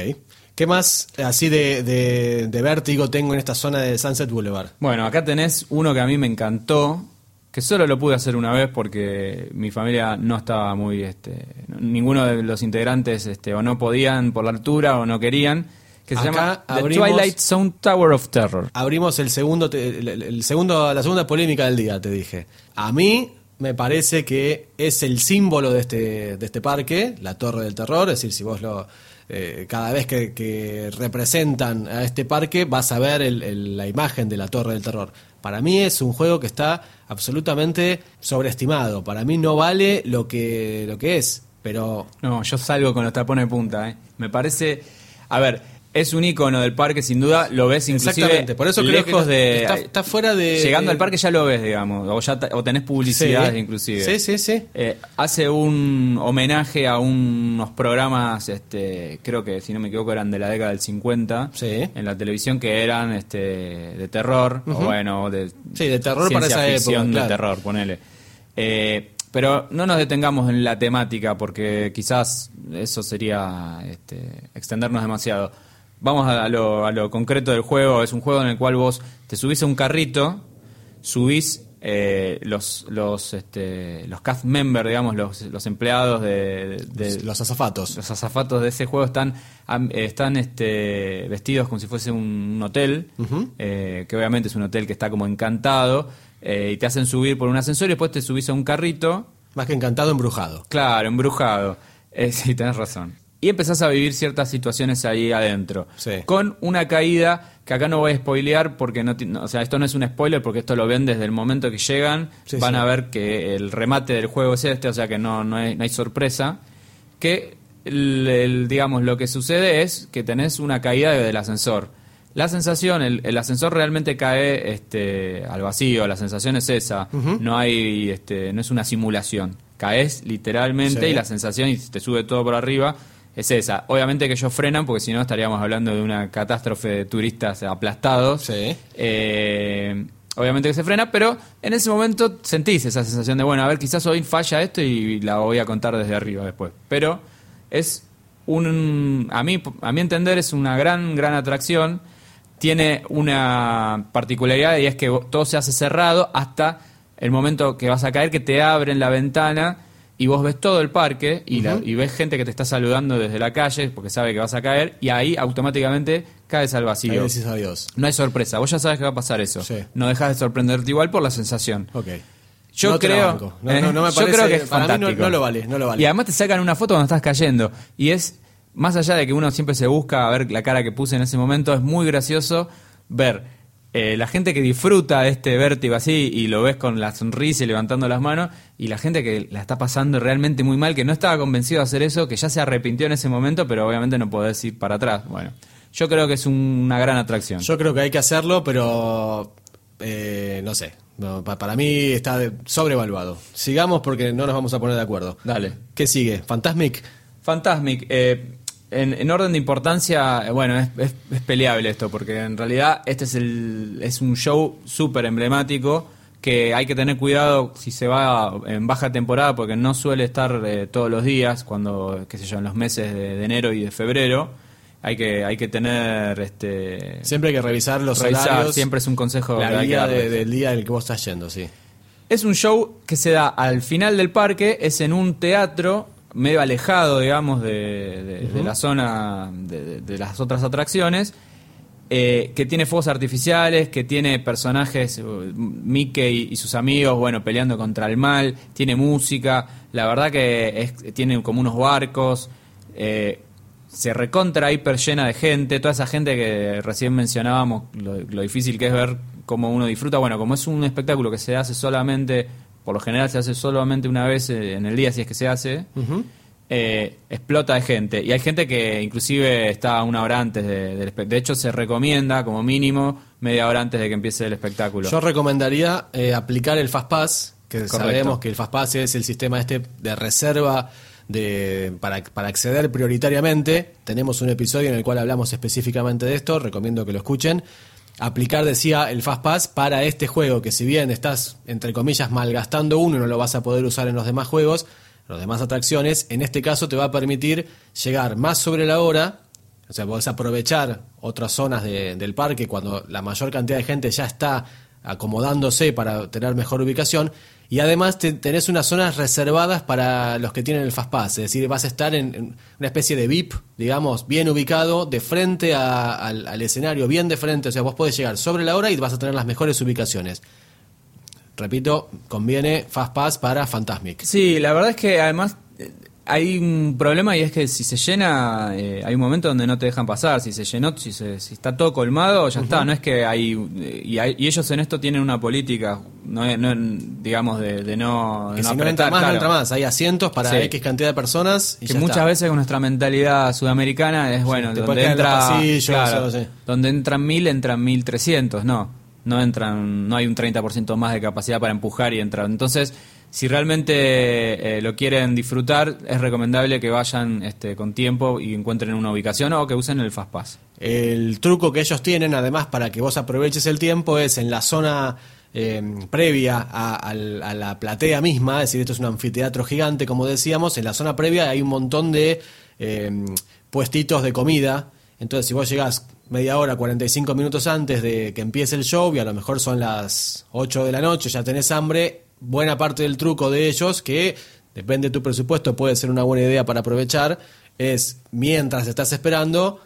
¿Qué más así de, de- de vértigo tengo en esta zona de Sunset Boulevard? Bueno, acá tenés uno que a mí me encantó, que solo lo pude hacer una vez porque mi familia no estaba muy, este, ninguno de los integrantes este, o no podían por la altura o no querían, que se Acá llama The abrimos- Twilight Zone Tower of Terror. Abrimos el segundo, el segundo, la segunda polémica del día, te dije. A mí me parece que es el símbolo de este, de este parque, la Torre del Terror. Es decir, si vos lo eh, cada vez que, que representan a este parque, vas a ver el- la imagen de la Torre del Terror. Para mí es un juego que está absolutamente sobreestimado. Para mí no vale lo que, lo que es. Pero No, yo salgo con los tapones de punta. ¿eh? Me parece, a ver, es un icono del parque sin duda, lo ves inclusive Exactamente, por eso creo lejos que de... está- está fuera de- Llegando de- al parque ya lo ves, digamos, o, ya o tenés publicidades Sí. inclusive. Sí, sí, sí. Eh, hace un homenaje a unos programas, este, creo que si no me equivoco eran de la década del 50, Sí. en la televisión que eran este, de terror, o bueno, de, Sí, de terror para esa ficción época, de claro. terror, ponele. Eh, pero no nos detengamos en la temática porque quizás eso sería este, extendernos demasiado. Vamos a lo, a lo concreto del juego. Es un juego en el cual vos te subís a un carrito, subís eh, los los este, los cast members, digamos, los, los empleados de, de- Los azafatos. los azafatos de ese juego están están este, vestidos como si fuese un, un hotel, eh, que obviamente es un hotel que está como encantado, eh, y te hacen subir por un ascensor y después te subís a un carrito Más que encantado, embrujado. Claro, embrujado. Eh, sí, tenés razón. Y empezás a vivir ciertas situaciones ahí adentro. Sí. Con una caída que acá no voy a spoilear porque no, no- o sea, esto no es un spoiler porque esto lo ven desde el momento que llegan. Sí, van sí. a ver que el remate del juego es este, o sea que no, no, hay, no hay sorpresa. Que, el- el- digamos, lo que sucede es que tenés una caída del ascensor. La sensación, el, el ascensor realmente cae este, al vacío, la sensación es esa. No hay, este, no es una simulación. Caes literalmente y la sensación y te sube todo por arriba es esa. Obviamente que ellos frenan porque si no estaríamos hablando de una catástrofe de turistas aplastados. Sí. Eh, obviamente que se frena, pero en ese momento sentís esa sensación de, bueno, a ver, quizás hoy falla esto y la voy a contar desde arriba después. Pero es un, a mí, a mi entender, es una gran, gran atracción. Tiene una particularidad y es que todo se hace cerrado hasta el momento que vas a caer, que te abren la ventana y vos ves todo el parque y, la- y ves gente que te está saludando desde la calle porque sabe que vas a caer y ahí automáticamente caes al Ahí vacío. decís adiós. No hay sorpresa, vos ya sabes que va a pasar eso. Sí. No dejas de sorprenderte igual por la sensación. Ok. Yo No creo. No, ¿eh? no, no me yo parece- creo que es para mí no lo vale, no lo vale. Y además te sacan una foto cuando estás cayendo y es más allá de que uno siempre se busca a ver la cara que puse en ese momento, es muy gracioso ver eh, la gente que disfruta este vértigo así y lo ves con la sonrisa y levantando las manos y la gente que la está pasando realmente muy mal, que no estaba convencido de hacer eso, que ya se arrepintió en ese momento, pero obviamente no podés ir para atrás. Bueno, yo creo que es un- una gran atracción. Yo creo que hay que hacerlo, pero eh, no sé. No, pa- para mí está sobrevaluado. Sigamos porque no nos vamos a poner de acuerdo. Dale. ¿Qué sigue? ¿Fantasmic? Fantasmic, eh, en, en orden de importancia, eh, bueno, es, es- es peleable esto, porque en realidad este es, el, es un show súper emblemático que hay que tener cuidado si se va en baja temporada, porque no suele estar eh, todos los días, cuando, qué sé yo, en los meses de, de enero y de febrero. Hay que, hay que tener, este, Siempre hay que revisar los revisar, horarios. siempre es un consejo la guía de- del día en el que vos estás yendo, sí. Es un show que se da al final del parque, es en un teatro medio alejado, digamos, de, de- de la zona de, de- de las otras atracciones, eh, que tiene fuegos artificiales, que tiene personajes, eh, Mickey y sus amigos, bueno, peleando contra el mal, tiene música, la verdad que es- tiene como unos barcos, eh, se recontra hiper llena de gente, toda esa gente que recién mencionábamos, lo, lo difícil que es ver cómo uno disfruta. Bueno, como es un espectáculo que se hace solamente, por lo general se hace solamente una vez eh, en el día, si es que se hace, eh, explota de gente. Y hay gente que inclusive está una hora antes de- del espectáculo. De hecho, se recomienda como mínimo media hora antes de que empiece el espectáculo. Yo recomendaría eh, aplicar el Fastpass, que Correcto. sabemos que el Fastpass es el sistema este de reserva de, para, para acceder prioritariamente. Tenemos un episodio en el cual hablamos específicamente de esto, recomiendo que lo escuchen. Aplicar, decía, el Fastpass para este juego, que si bien estás, entre comillas, malgastando uno y no lo vas a poder usar en los demás juegos, en las demás atracciones, en este caso te va a permitir llegar más sobre la hora, o sea, podés aprovechar otras zonas de- del parque cuando la mayor cantidad de gente ya está acomodándose para tener mejor ubicación. Y además te- tenés unas zonas reservadas para los que tienen el Fastpass. Es decir, vas a estar en, una especie de VIP, digamos, bien ubicado, de frente al escenario, bien de frente. O sea, vos podés llegar sobre la hora y vas a tener las mejores ubicaciones. Repito, conviene Fastpass para Fantasmic. Sí, la verdad es que además eh, hay un problema y es que si se llena, eh, hay un momento donde no te dejan pasar. Si se llenó, si, se- si está todo colmado, ya está. No es que hay eh, y, hay- y ellos en esto tienen una política, no, no- digamos, de, de no. de Que no si no apretar, entra más, claro. no entra más. Hay asientos para Sí. X cantidad de personas. Y que ya muchas está. veces con nuestra mentalidad sudamericana es bueno, donde entra, pasillos, claro, o sea, sí. donde entran mil, entran mil trescientos, no, no entran, no hay un 30% más de capacidad para empujar y entrar. Entonces, si realmente eh, lo quieren disfrutar, es recomendable que vayan este, con tiempo y encuentren una ubicación o que usen el Fastpass. El truco que ellos tienen, además, para que vos aproveches el tiempo, es en la zona eh, previa a, la platea misma, es decir, esto es un anfiteatro gigante, como decíamos, en la zona previa hay un montón de eh, puestitos de comida. Entonces, si vos llegás media hora, 45 minutos antes de que empiece el show y a lo mejor son las 8 de la noche, ya tenés hambre, buena parte del truco de ellos, que depende de tu presupuesto, puede ser una buena idea para aprovechar, es mientras estás esperando,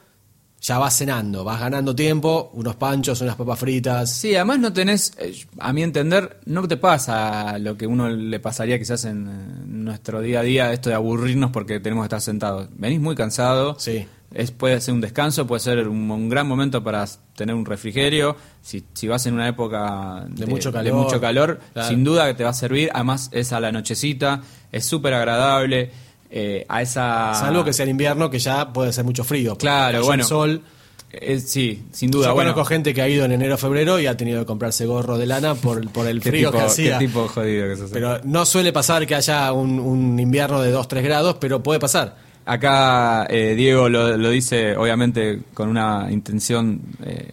ya vas cenando, vas ganando tiempo, unos panchos, unas papas fritas. Sí, además no tenés, eh, a mi entender, no te pasa lo que uno le pasaría quizás en eh, nuestro día a día, esto de aburrirnos porque tenemos que estar sentados. Venís muy cansado, Sí. Es, puede ser un descanso, puede ser un, un gran momento para tener un refrigerio. Si, si vas en una época De mucho calor. mucho calor, Claro. sin duda que te va a servir. Además, es a la nochecita, es súper agradable. eh, a esa. Salvo que sea en invierno, que ya puede ser mucho frío. Claro, bueno. El sol. Eh, sí, sin duda. Yo bueno, conozco gente que ha ido en enero febrero y ha tenido que comprarse gorro de lana por, por el frío tipo, que hacía. qué tipo jodido que sos. Pero no suele pasar que haya un, un invierno de 2-3 grados, pero puede pasar. Acá eh, Diego lo, lo dice, obviamente, con una intención eh,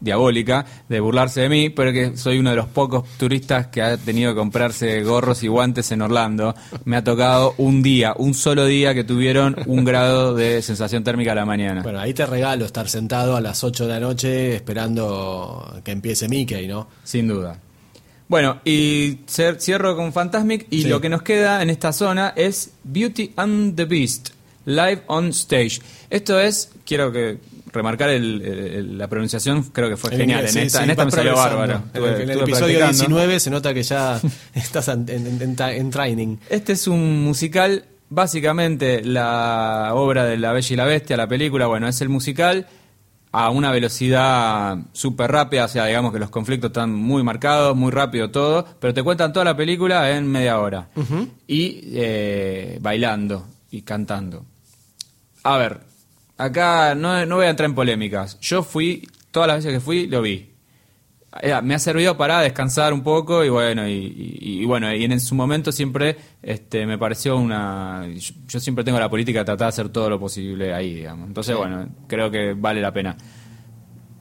diabólica de burlarse de mí, pero que soy uno de los pocos turistas que ha tenido que comprarse gorros y guantes en Orlando. Me ha tocado un día, un solo día que tuvieron un grado de sensación térmica a la mañana. Bueno, ahí te regalo estar sentado a las 8 de la noche esperando que empiece Mickey, ¿no? Sin duda. Bueno, y cierro con Fantasmic y Sí. lo que nos queda en esta zona es Beauty and the Beast, live on stage. Esto es, quiero que remarcar el- el- la pronunciación, creo que fue En genial. inglés, en sí, esta, sí, en esta me salió bárbaro. En el, en episodio practicando. 19 se nota que ya estás en, en- en- en training. Este es un musical, básicamente la obra de La Bella y la Bestia, la película, bueno, es el musical a una velocidad súper rápida, o sea, digamos que los conflictos están muy marcados, muy rápido todo, pero te cuentan toda la película en media hora. Y eh, bailando y cantando. A ver, acá no, no voy a entrar en polémicas. Yo fui, todas las veces que fui, lo vi. Eh, me ha servido para descansar un poco y bueno y, y- y bueno y en su momento siempre este me pareció una yo, yo siempre tengo la política de tratar de hacer todo lo posible ahí digamos. Entonces bueno creo que vale la pena.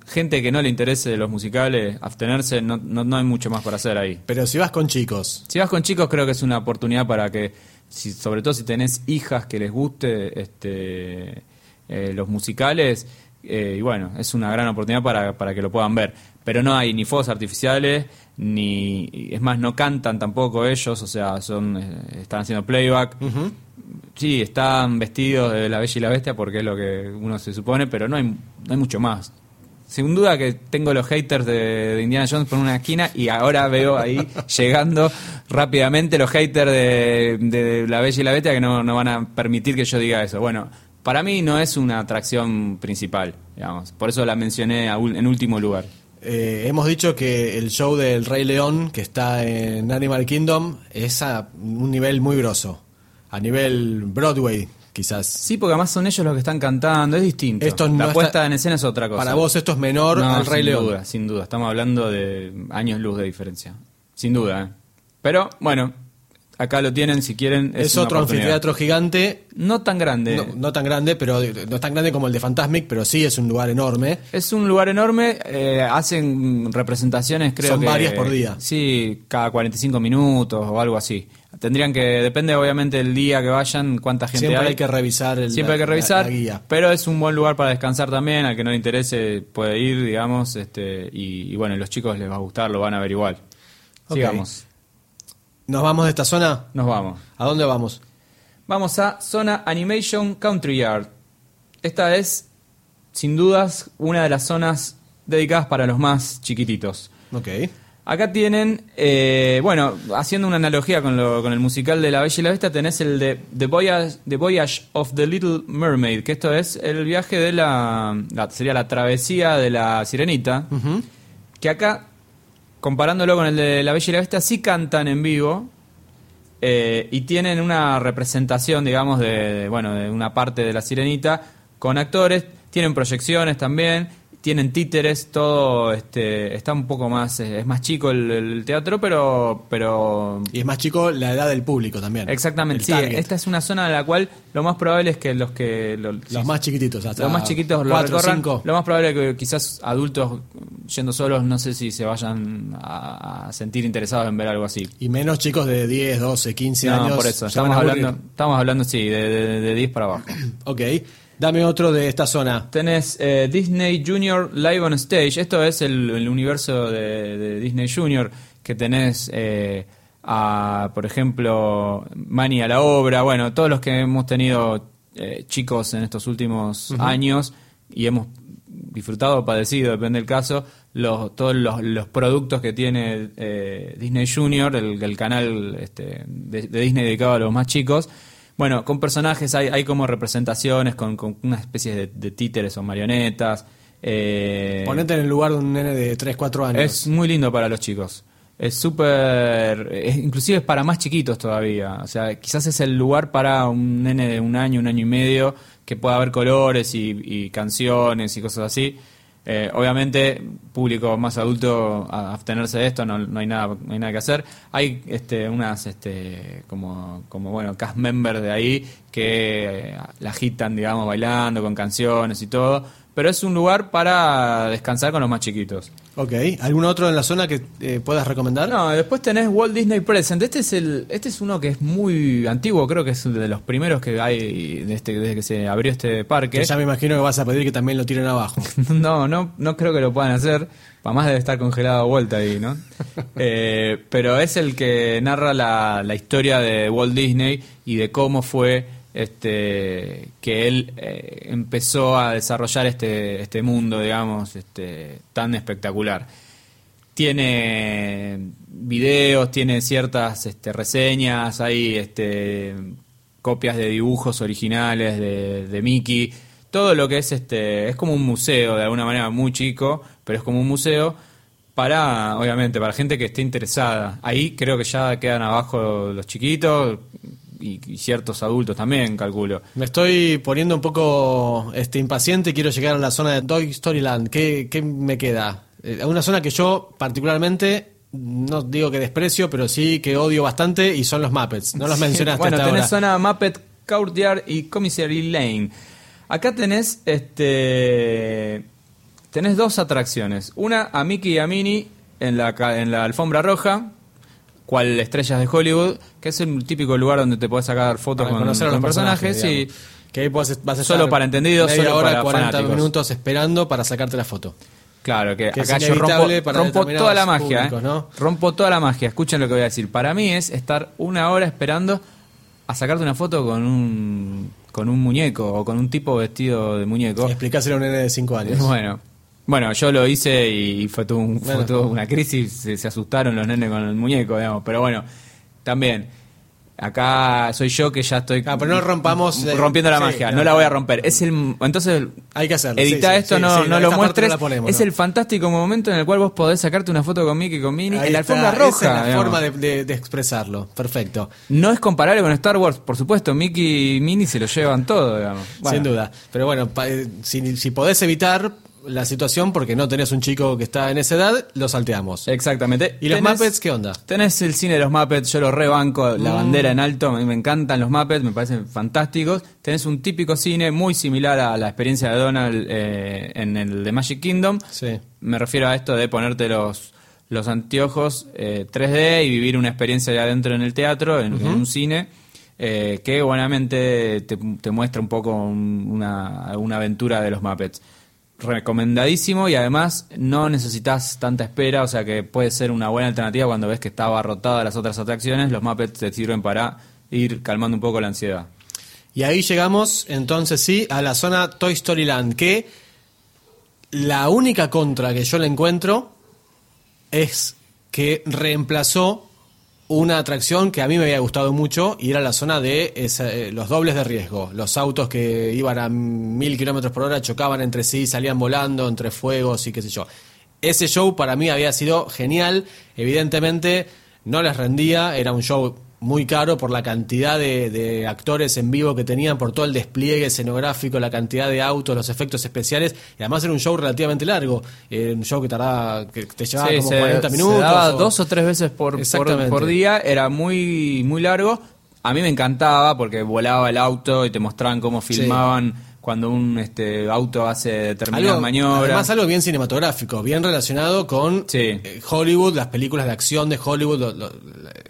Gente que no le interese los musicales abstenerse no, no, no hay mucho más para hacer ahí. Pero si vas con chicos, si vas con chicos creo que es una oportunidad para que si, sobre todo si tenés hijas que les guste este eh, los musicales eh, y bueno es una gran oportunidad para, para que lo puedan ver. Pero no hay ni fuegos artificiales ni es más no cantan tampoco ellos o sea son eh, están haciendo playback. Sí están vestidos de la bella y la bestia porque es lo que uno se supone pero no hay no hay mucho más sin duda que tengo los haters de, de Indiana Jones por una esquina y ahora veo ahí llegando rápidamente los haters de, de La Bella y la Bestia que no, no van a permitir que yo diga eso. Bueno, para mí no es una atracción principal, digamos. Por eso la mencioné en último lugar. eh, hemos dicho que el show del Rey León, que está en Animal Kingdom, es a un nivel muy grosso. A nivel Broadway, quizás. Sí, porque además son ellos los que están cantando, es distinto. Esto no la está- puesta en escena es otra cosa. Para vos esto es menor No, al Rey sin León. duda, sin duda. Estamos hablando de años luz de diferencia. Sin duda, ¿eh? Pero, bueno, acá lo tienen si quieren. Es, otro anfiteatro gigante, No tan grande. no, no tan grande, pero no es tan grande como el de Fantasmic, pero sí es un lugar enorme. Es un lugar enorme, eh, hacen representaciones, creo Son que... varias por día. Sí, cada 45 minutos o algo así. Tendrían que, depende obviamente del día que vayan, cuánta gente Siempre hay. hay que revisar el- Siempre hay que revisar, la guía. pero es un buen lugar para descansar también, al que no le interese puede ir, digamos, este y, y bueno, los chicos les va a gustar, lo van a ver igual. Ok. Sigamos, ¿Nos vamos de esta zona? nos vamos. ¿A dónde vamos? Vamos a Zona Animation Country Yard. Esta es, sin dudas, una de las zonas dedicadas para los más chiquititos. Ok. Acá tienen, eh, bueno, haciendo una analogía con, lo- con el musical de La Bella y la Bestia, tenés el de The Voyage, The Voyage of the Little Mermaid, que esto es el viaje de la, la- sería la travesía de la Sirenita, que acá, comparándolo con el de La Bella y la Bestia, sí cantan en vivo, eh, y tienen una representación, digamos, de, de, bueno, de una parte de la sirenita con actores, tienen proyecciones también, tienen títeres, todo este, está un poco más, es más chico el, el teatro, pero, pero Y es más chico la edad del público también. exactamente, sí, target. esta es una zona en la cual lo más probable es que los que lo- Los sí, más chiquititos, hasta los más chiquitos lo recorran. cinco. Lo más probable es que quizás adultos yendo solos, no sé si se vayan a, a sentir interesados en ver algo así. Y menos chicos de 10, 12, 15 No, años. por eso, estamos hablando, estamos hablando, sí, de, de, de 10 para abajo. Ok. Dame otro de esta zona. Tenés eh, Disney Junior Live on Stage. Esto es el, el universo de, de Disney Junior. Que tenés eh, a, por ejemplo, Manny a la obra. Bueno, todos los que hemos tenido eh, chicos en estos últimos años y hemos disfrutado o padecido, depende del caso, los, todos los, los productos que tiene eh, Disney Junior, el, el canal este, de, de Disney dedicado a los más chicos. Bueno, con personajes hay, hay como representaciones, con, con una especie de, de títeres o marionetas. eh, Ponete en el lugar de un nene de 3, 4 años. es muy lindo para los chicos. Es súper... Inclusive es para más chiquitos todavía. O sea, quizás es el lugar para un nene de un año, un año y medio, que pueda ver colores y, y canciones y cosas así. Eh, obviamente, público más adulto, a abstenerse de esto, no, no hay nada no hay nada que hacer. Hay este, unas, este, como, como, bueno, cast members de ahí que la agitan, digamos, bailando con canciones y todo. Pero es un lugar para descansar con los más chiquitos. Ok. ¿Algún otro en la zona que eh, puedas recomendar? No, después tenés Walt Disney Present. Este es el, este es uno que es muy antiguo, creo que es de los primeros que hay este- desde que se abrió este parque. Que ya me imagino que vas a pedir que también lo tiren abajo. No, no, no creo que lo puedan hacer. Para más debe estar congelado a vuelta ahí, ¿no? Eh, pero es el que narra la, la historia de Walt Disney y de cómo fue este que él eh, empezó a desarrollar este, este mundo, digamos, este, tan espectacular. Tiene videos, tiene ciertas este, reseñas, hay este, copias de dibujos originales de, de Mickey. Todo lo que es este es como un museo de alguna manera muy chico, pero es como un museo para obviamente para gente que esté interesada. Ahí creo que ya quedan abajo los chiquitos y, ciertos adultos también, calculo. Me estoy poniendo un poco este, impaciente quiero llegar a la zona de Toy Story Land. ¿Qué, qué me queda? Eh, una zona que yo particularmente, no digo que desprecio, pero sí que odio bastante y son los Muppets. No los mencionaste bueno, hasta tenés ahora. zona Muppet Courtyard y Commissary Lane. Acá tenés este tenés dos atracciones. Una a Mickey y a Minnie en la, ca- en la alfombra roja, cual estrellas de Hollywood, que es el típico lugar donde te podés sacar fotos Para con, conocer a con los personajes. digamos. Que ahí vas, vas a Solo estar para entendidos, media solo hora, para 40 fanáticos. minutos esperando para sacarte la foto. Claro, que, acá yo rompo, rompo toda la magia, públicos, ¿eh? ¿no? Rompo toda la magia. Escuchen lo que voy a decir. Para mí es estar una hora esperando a sacarte una foto con un con un muñeco o con un tipo vestido de muñeco. Explicáselo a un nene de 5 años. Bueno, bueno, yo lo hice y fue, todo un- fue todo una crisis. Se, se asustaron los nenes con el muñeco, digamos. Pero bueno, también. Acá soy yo que ya estoy Ah, pero no rompamos, eh, rompiendo la sí, magia, no, no la voy a romper. Es el entonces Hay que hacerlo. Edita sí, esto, sí, no, lo muestres. ponemos, es el fantástico momento en el cual vos podés sacarte una foto con Mickey y con Minnie Ahí en la está, alfombra esa roja. es la digamos. forma de, de- de expresarlo. Perfecto. No es comparable con Star Wars, por supuesto. Mickey y Minnie se lo llevan todo, digamos. Bueno, Sin duda. Pero bueno, pa- eh, si, si podés evitar la situación porque no tenés un chico que está en esa edad, lo salteamos. Exactamente. ¿Y los Muppets qué onda? Tenés el cine de los Muppets, yo lo rebanco, la Mm. bandera en alto, me encantan los Muppets, me parecen fantásticos. Tenés un típico cine muy similar a la experiencia de Donald eh, en el de Magic Kingdom. Sí. Me refiero a esto de ponerte los, los anteojos eh, 3D y vivir una experiencia de adentro en el teatro, en, en un cine, eh, que buenamente te, te muestra un poco un- una, una aventura de los Muppets. Recomendadísimo y además no necesitas tanta espera, o sea que puede ser una buena alternativa cuando ves que está abarrotada las otras atracciones. Los Muppets te sirven para ir calmando un poco la ansiedad. Y ahí llegamos, entonces sí, a la zona Toy Story Land, que la única contra que yo le encuentro es que reemplazó una atracción que a mí me había gustado mucho y era la zona de eh, los dobles de riesgo. Los autos que iban a mil kilómetros por hora chocaban entre sí, salían volando entre fuegos y qué sé yo. Ese show para mí había sido genial. Evidentemente no les rendía, era un show muy caro por la cantidad de, de actores en vivo que tenían, por todo el despliegue escenográfico, la cantidad de autos, los efectos especiales. Y además era un show relativamente largo, eh, un show que tardaba, que te llevaba Sí, como se- 40 se minutos. daba o- dos o tres veces por, por, por día, era muy, muy largo. A mí me encantaba porque volaba el auto y te mostraban cómo filmaban cuando un este, auto hace determinadas maniobras. Además, algo bien cinematográfico, bien relacionado con Sí. eh, Hollywood, las películas de acción de Hollywood. lo- lo-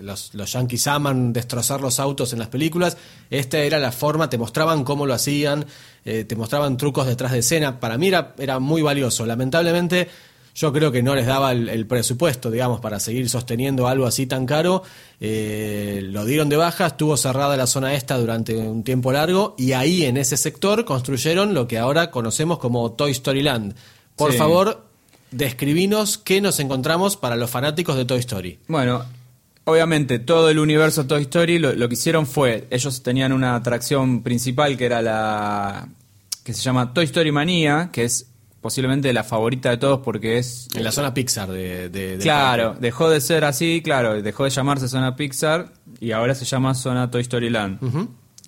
los, los yankees aman destrozar los autos en las películas. Esta era la forma, te mostraban cómo lo hacían, eh, te mostraban trucos detrás de escena. Para mí era, era muy valioso. Lamentablemente, yo creo que no les daba el, el presupuesto, digamos, para seguir sosteniendo algo así tan caro. Eh, lo dieron de baja, estuvo cerrada la zona esta durante un tiempo largo y ahí en ese sector construyeron lo que ahora conocemos como Toy Story Land. Por Sí. favor, describinos qué nos encontramos para los fanáticos de Toy Story. Bueno, obviamente todo el universo Toy Story lo, lo que hicieron fue, ellos tenían una atracción principal que era la que se llama Toy Story Manía, que es posiblemente la favorita de todos porque es En la zona Pixar de, de- Claro, dejó de ser así, claro, dejó de llamarse Zona Pixar y ahora se llama Zona Toy Story Land.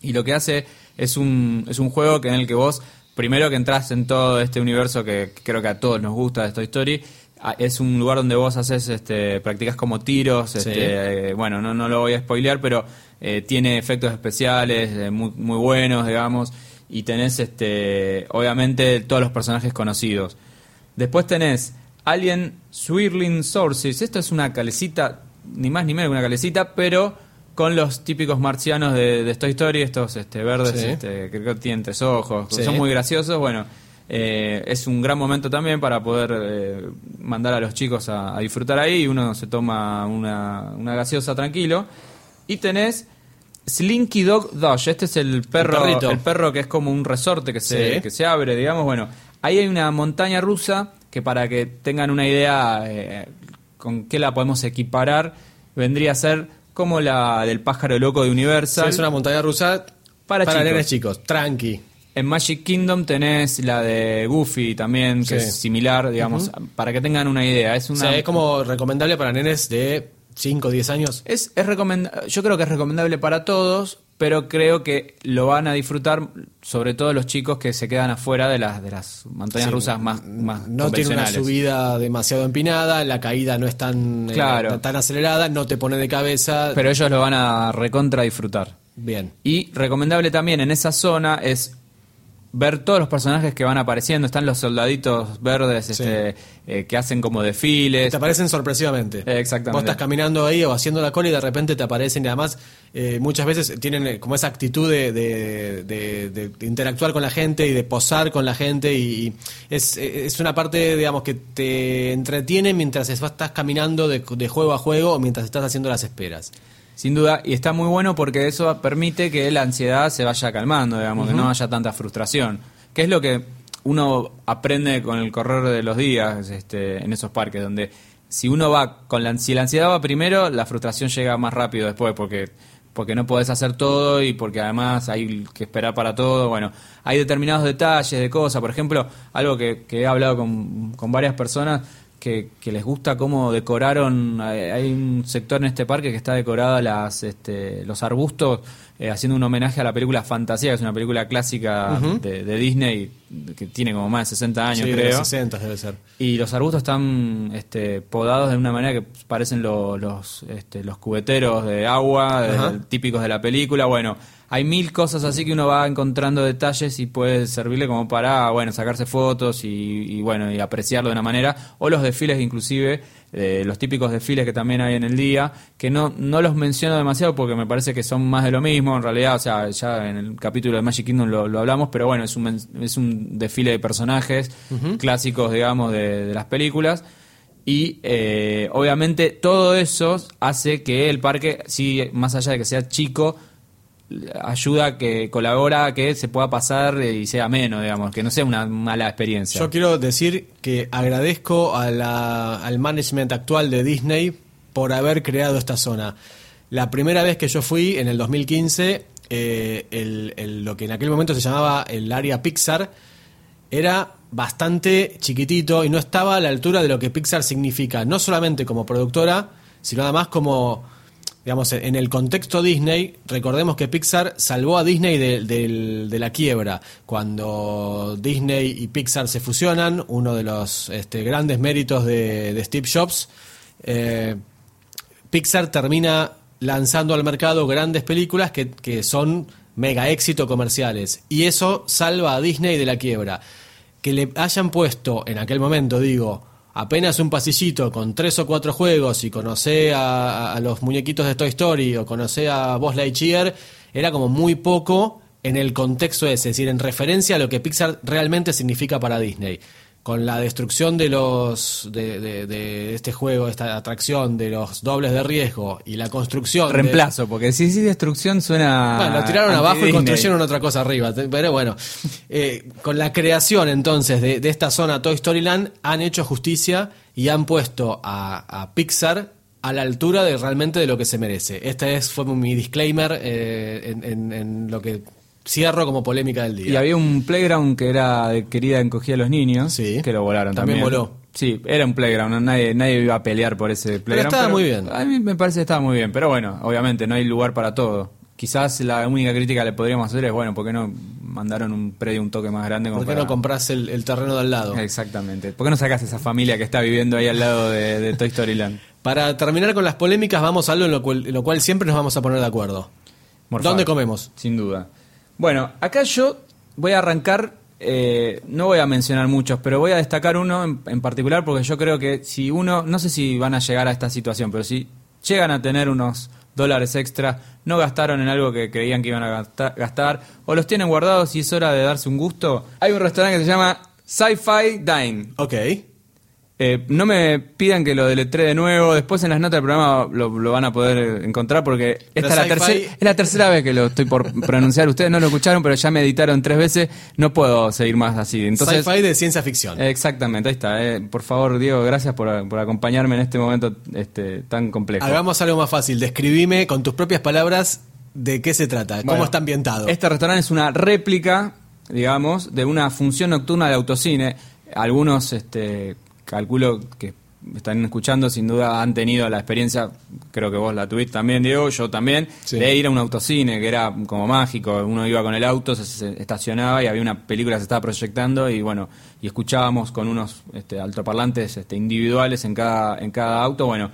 Y lo que hace es un, es un juego que en el que vos, primero que entras en todo este universo que creo que a todos nos gusta de Toy Story, es un lugar donde vos haces, este, practicas como tiros, este, eh, bueno, no, no lo voy a spoilear, pero eh, tiene efectos especiales eh, muy, muy buenos, digamos, y tenés, este, obviamente, todos los personajes conocidos. Después tenés Alien Swirling Sources. Esto es una calecita, ni más ni menos que una calecita, pero con los típicos marcianos de, de Toy Story, estos este, verdes, Sí. este, creo que tienen tres ojos, Sí. son muy graciosos. Bueno, eh, es un gran momento también para poder eh, mandar a los chicos a, a disfrutar ahí y uno se toma una, una gaseosa tranquilo. Y tenés Slinky Dog Dodge. Este es el perro, el perro que es como un resorte que se, Sí. que se abre, digamos. Bueno, ahí hay una montaña rusa que para que tengan una idea eh, con qué la podemos equiparar, vendría a ser como la del pájaro loco de Sí, Universal. es una montaña rusa Para chicos. nenes chicos, tranqui. En Magic Kingdom tenés la de Goofy también, que Sí. es similar, digamos, para que tengan una idea. Es O una sea, es como recomendable para nenes de 5 o 10 años. Es, es recomenda- yo creo que es recomendable para todos, pero creo que lo van a disfrutar sobre todo los chicos que se quedan afuera de las, de las montañas Sí, rusas más, más no tiene una subida demasiado empinada, la caída no es tan, eh, Claro. tan acelerada, no te pone de cabeza. Pero ellos lo van a recontra disfrutar. Bien. Y recomendable también en esa zona es ver todos los personajes que van apareciendo. Están los soldaditos verdes Sí. este, eh, que hacen como desfiles. Te aparecen sorpresivamente. Eh, exactamente. Vos estás caminando ahí o haciendo la cola y de repente te aparecen y además eh, muchas veces tienen eh, como esa actitud de, de- de- de interactuar con la gente y de posar con la gente y, y es, es una parte, digamos, que te entretiene mientras es- estás caminando de, de juego a juego o mientras estás haciendo las esperas. Sin duda, y está muy bueno porque eso permite que la ansiedad se vaya calmando, digamos, que no haya tanta frustración. Que es lo que uno aprende con el correr de los días este, en esos parques, donde si uno va con la, si la ansiedad va primero, la frustración llega más rápido después, porque porque no podés hacer todo y porque además hay que esperar para todo. Bueno, hay determinados detalles de cosas, por ejemplo, algo que, que he hablado con, con varias personas que, que les gusta cómo decoraron, hay, un sector en este parque que está decorado las, este, los arbustos, eh, haciendo un homenaje a la película Fantasía, que es una película clásica de, de Disney, que tiene como más de 60 años, Sí, de creo. los 60 debe ser. Y los arbustos están este, podados de una manera que parecen lo- los, este, los cubeteros de agua, de- Ajá. típicos de la película. Bueno, hay mil cosas así que uno va encontrando detalles y puede servirle como para, bueno, sacarse fotos y, y, bueno, y apreciarlo de una manera. O los desfiles inclusive, eh, los típicos desfiles que también hay en el día, que no, no los menciono demasiado porque me parece que son más de lo mismo. En realidad, o sea, ya en el capítulo de Magic Kingdom lo, lo hablamos, pero bueno, es un, es un desfile de personajes clásicos, digamos, de, de las películas. Y eh, obviamente todo eso hace que el parque, sí, más allá de que sea chico, ayuda que colabora que se pueda pasar eh, y sea menos, digamos, que no sea una mala experiencia. Yo quiero decir que agradezco a la- al management actual de Disney por haber creado esta zona. La primera vez que yo fui, en el 2015, eh, el- lo que en aquel momento se llamaba el área Pixar, era bastante chiquitito y no estaba a la altura de lo que Pixar significa, no solamente como productora, sino además como, digamos, en el contexto Disney, recordemos que Pixar salvó a Disney de, de la quiebra. Cuando Disney y Pixar se fusionan, uno de los este, grandes méritos de, de Steve Jobs, eh, Pixar termina lanzando al mercado grandes películas que, que son mega éxito comerciales. Y eso salva a Disney de la quiebra. Que le hayan puesto en aquel momento, digo, apenas un pasillito con tres o cuatro juegos y conocer a, los muñequitos de Toy Story o conocer a Buzz Lightyear, era como muy poco en el contexto ese, es decir, en referencia a lo que Pixar realmente significa para Disney. Con la destrucción de los de, de- de este juego, esta atracción, de los dobles de riesgo y la construcción. de- Reemplazo, porque si sí destrucción suena. bueno, lo tiraron abajo y construyeron otra cosa arriba. Pero bueno, eh, con la creación entonces de, de esta zona Toy Story Land han hecho justicia y han puesto a, a Pixar a la altura de realmente de lo que se merece. Este es, fue mi disclaimer eh, en, en- en lo que cierro como polémica del Y día. había un playground que era de querida encogida a los niños, Sí. que lo volaron También también. voló. Sí, era un playground, nadie, nadie iba a pelear por ese playground. estaba muy bien. A mí me parece que estaba muy bien, pero bueno, obviamente no hay lugar para todo. Quizás la única crítica que le podríamos hacer es, bueno, ¿por qué no mandaron un predio un toque más grande? como ¿Por qué para- no compras el, el terreno de al lado? Exactamente. ¿Por qué no sacas esa familia que está viviendo ahí al lado de, de Toy Story Land? Para terminar con las polémicas, vamos a algo en lo cual, en lo cual siempre nos vamos a poner de acuerdo. Morfar. ¿Dónde comemos? Sin duda. Bueno, acá yo voy a arrancar, eh, no voy a mencionar muchos, pero voy a destacar uno en, en particular porque yo creo que si uno, no sé si van a llegar a esta situación, pero si llegan a tener unos dólares extra, no gastaron en algo que creían que iban a gasta- gastar, o los tienen guardados y es hora de darse un gusto, hay un restaurante que se llama Sci-Fi Dine. Ok. Eh, no me pidan que lo deletré de nuevo. Después en las notas del programa lo, lo van a poder encontrar porque esta es la, sci-fi- tercer- es la tercera vez que lo estoy por pronunciar. Ustedes no lo escucharon, pero ya me editaron tres veces. No puedo seguir más así. Entonces, Sci-fi de ciencia ficción. exactamente, ahí está. eh. Por favor, Diego, gracias por, por acompañarme en este momento este, tan complejo. Hagamos algo más fácil. Describime con tus propias palabras de qué se trata, cómo está ambientado. Este restaurante es una réplica, digamos, de una función nocturna de autocine. Algunos, este, calculo que están escuchando, sin duda han tenido la experiencia, creo que vos la tuviste también, Diego, yo también, Sí. de ir a un autocine que era como mágico. Uno iba con el auto, se, se estacionaba y había una película que se estaba proyectando y bueno, y escuchábamos con unos este, altoparlantes este, individuales en cada, en cada auto. Bueno,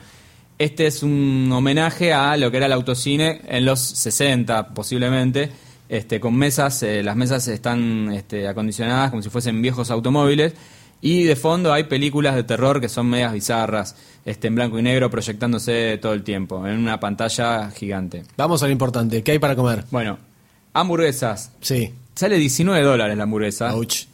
este es un homenaje a lo que era el autocine en los 60, posiblemente, este, con mesas, eh, las mesas están este, acondicionadas como si fuesen viejos automóviles, y de fondo hay películas de terror que son medias bizarras, este, en blanco y negro, proyectándose todo el tiempo, en una pantalla gigante. Vamos a lo importante. ¿Qué hay para comer? Bueno, hamburguesas. Sí. Sale 19 dólares la hamburguesa. Ouch.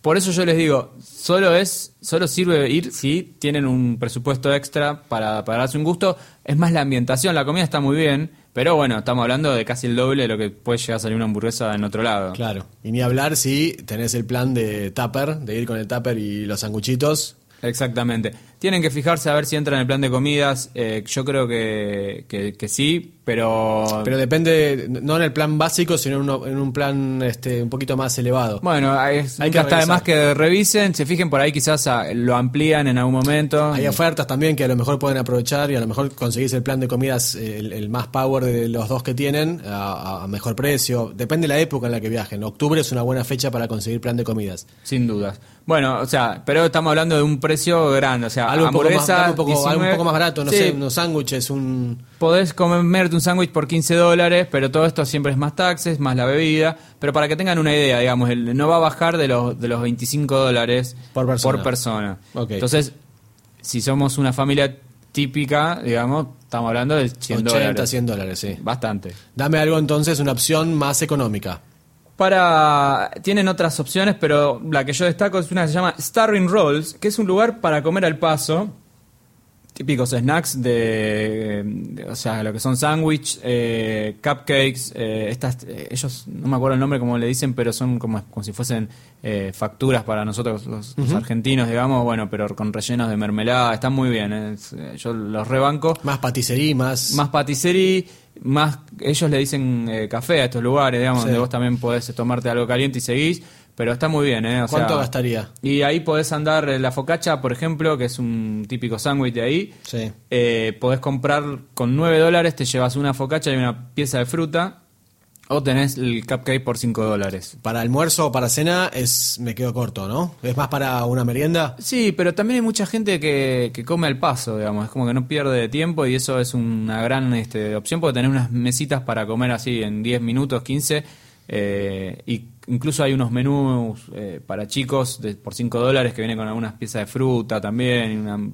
Por eso yo les digo, solo es, solo sirve ir si tienen un presupuesto extra para, para darse un gusto. Es más la ambientación, la comida está muy bien, pero bueno, estamos hablando de casi el doble de lo que puede llegar a salir una hamburguesa en otro lado. Claro. Y ni hablar si tenés el plan de tupper, de ir con el tupper y los sanguchitos. Exactamente. Tienen que fijarse a ver si entran en el plan de comidas. eh, yo creo que, que, que sí, pero... Pero depende, no en el plan básico, sino en, uno- en un plan este, un poquito más elevado. Bueno, hay, Hay que que está de revisar. más que revisen, se fijen por ahí, quizás ah, lo amplían en algún momento. Hay ofertas también que a lo mejor pueden aprovechar y a lo mejor conseguís el plan de comidas, el, el más power de los dos que tienen, a, a mejor precio. Depende de la época en la que viajen. Octubre es una buena fecha para conseguir plan de comidas. Sin dudas. Bueno, o sea, pero estamos hablando de un precio grande, o sea, Algo un, poco más, algo un, poco, algo un 19, poco más barato, no sí, sé, unos sándwiches, un... Podés comerte un sándwich por 15 dólares, pero todo esto siempre es más taxes, más la bebida. Pero para que tengan una idea, digamos, el, no va a bajar de los, de los 25 dólares Por persona. persona. Ok. Entonces, si somos una familia típica, digamos, estamos hablando de 100 80, dólares. 100 dólares, sí. Bastante. Dame algo entonces, una opción más económica. Para tienen otras opciones, pero la que yo destaco es una que se llama Starring Rolls, que es un lugar para comer al paso. Típicos snacks de, de- o sea, lo que son sándwich, eh, cupcakes, eh, estas, eh, ellos, no me acuerdo el nombre como le dicen, pero son como, como si fuesen eh, facturas para nosotros los, los argentinos, digamos, bueno, pero con rellenos de mermelada, están muy bien, eh, es- yo los rebanco. Más paticería, más... Más patisserie, más ellos le dicen eh, café a estos lugares, digamos, Sí. donde vos también podés tomarte algo caliente y seguís, pero está muy bien, ¿eh? O ¿Cuánto sea, gastaría? Y ahí podés andar eh, la focacha, por ejemplo, que es un típico sándwich de ahí. Sí. Eh, podés comprar con 9 dólares, te llevas una focacha y una pieza de fruta. O tenés el cupcake por 5 dólares. Para almuerzo o para cena es me quedo corto, ¿no? Es más para una merienda. Sí, pero también hay mucha gente que, que come al paso, digamos, es como que no pierde tiempo y eso es una gran este, opción porque tener unas mesitas para comer así en 10 minutos, 15, eh, y incluso hay unos menús eh, para chicos de, por 5 dólares que vienen con algunas piezas de fruta también, una,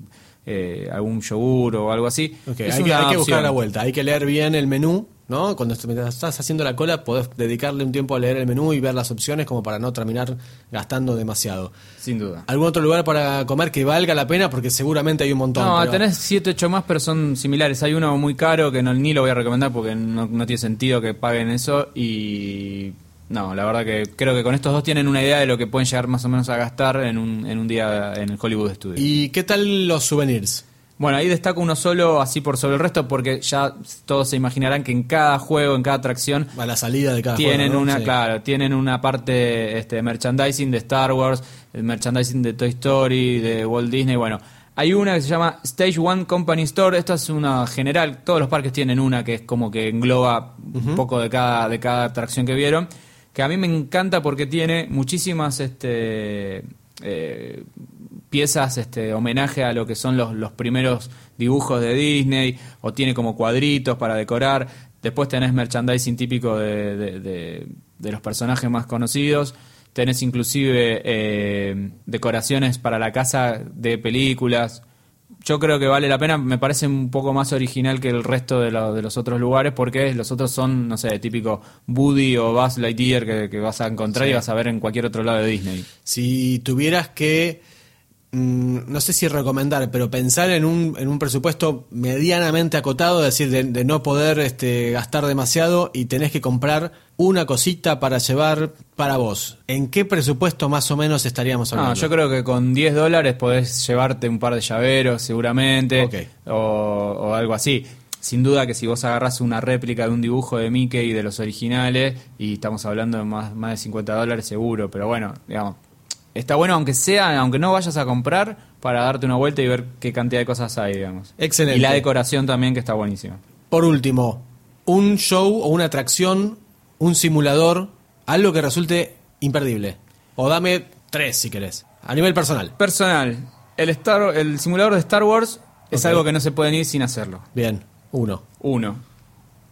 eh, algún yogur o algo así. Ok, Es hay, que, una hay que buscar la vuelta, hay que leer bien el menú, ¿no? Cuando estás haciendo la cola podés dedicarle un tiempo a leer el menú y ver las opciones como para no terminar gastando demasiado. Sin duda. ¿Algún otro lugar para comer que valga la pena? Porque seguramente hay un montón. No, pero- tenés 7, 8 más, pero son similares. Hay uno muy caro que no, ni lo voy a recomendar porque no, no tiene sentido que paguen eso. Y no, la verdad que creo que con estos dos tienen una idea de lo que pueden llegar más o menos a gastar en un, en un día en el Hollywood Studio. ¿Y qué tal los souvenirs? Bueno, ahí destaco uno solo, así por sobre el resto, porque ya todos se imaginarán que en cada juego, en cada atracción, A la salida de cada tienen juego, ¿no? una, Sí. claro, tienen una parte este, de merchandising de Star Wars, el merchandising de Toy Story, de Walt Disney, bueno. Hay una que se llama Stage One Company Store, esta es una general, todos los parques tienen una que es como que engloba un poco de cada, de cada atracción que vieron, que a mí me encanta porque tiene muchísimas este, eh, piezas este homenaje a lo que son los, primeros dibujos de Disney o tiene como cuadritos para decorar. Después tenés merchandising típico de los personajes más conocidos. Tenés inclusive eh, decoraciones para la casa de películas yo creo que vale la pena, me parece un poco más original que el resto de, de los otros lugares porque los otros son, no sé, típico Woody o Buzz Lightyear que, que vas a encontrar Sí. y vas a ver en cualquier otro lado de Disney. Si tuvieras que, no sé si recomendar, pero pensar en un, en un presupuesto medianamente acotado, es decir, de, de no poder este, gastar demasiado y tenés que comprar una cosita para llevar para vos, ¿en qué presupuesto más o menos estaríamos hablando? No, yo creo que con 10 dólares podés llevarte un par de llaveros seguramente o, o algo así. Sin duda que si vos agarrás una réplica de un dibujo de Mickey de los originales y estamos hablando de más, más de 50 dólares seguro, pero bueno, digamos, está bueno aunque sea, aunque no vayas a comprar para darte una vuelta y ver qué cantidad de cosas hay, digamos. Excelente. Y la decoración también que está buenísima. Por último, un show o una atracción, un simulador, algo que resulte imperdible. O dame tres si querés, a nivel personal. Personal, el, Star, el simulador de Star Wars es algo que no se puede ir sin hacerlo. Bien, uno. Uno.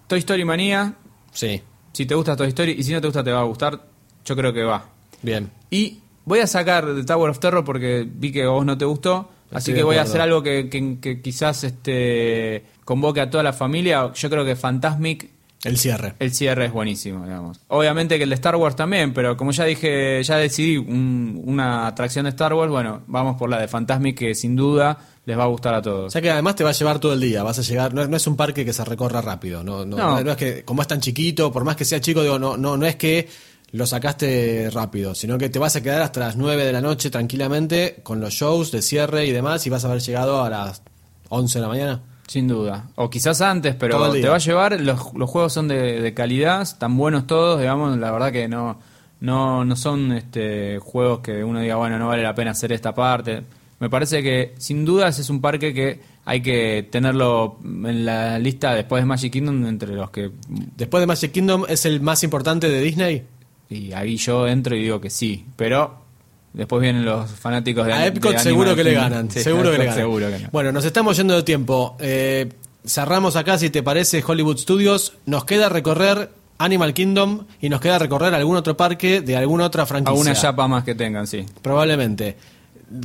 Toy Story Manía, Sí, Si te gusta Toy Story y si no te gusta te va a gustar, yo creo que va. bien. Y voy a sacar The Tower of Terror porque vi que a vos no te gustó, así Estoy que voy a hacer algo que, que- que quizás este convoque a toda la familia. Yo creo que Fantasmic, El cierre. el cierre es buenísimo, digamos. Obviamente que el de Star Wars también, pero como ya dije, ya decidí un- una atracción de Star Wars, bueno, vamos por la de Fantasmic que sin duda les va a gustar a O todos. sea que además te va a llevar todo el día, vas a llegar, no, es- no es un parque que se recorra rápido, no, no, No. no es que como es tan chiquito, por más que sea chico, digo, no, no, no es que lo sacaste rápido, sino que te vas a quedar hasta las 9 de la noche tranquilamente con los shows de cierre y demás y vas a haber llegado a las 11 de la mañana. Sin duda. O quizás antes, pero te va a llevar. Los, los juegos son de, de calidad, están buenos todos, digamos. La verdad que no, no, no son este, juegos que uno diga, bueno, no vale la pena hacer esta parte. Me parece que sin dudas es un parque que hay que tenerlo en la lista después de Magic Kingdom entre los que. Después de Magic Kingdom es el más importante de Disney. Y ahí yo entro y digo que sí, pero después vienen los fanáticos de A Epcot de seguro que le ganan, Sí, seguro que le ganan. Seguro que no. Bueno, nos estamos yendo de tiempo. Eh, cerramos acá, si te parece, Hollywood Studios. Nos queda recorrer Animal Kingdom y nos queda recorrer algún otro parque de alguna otra franquicia. Alguna chapa más que tengan, sí. Probablemente.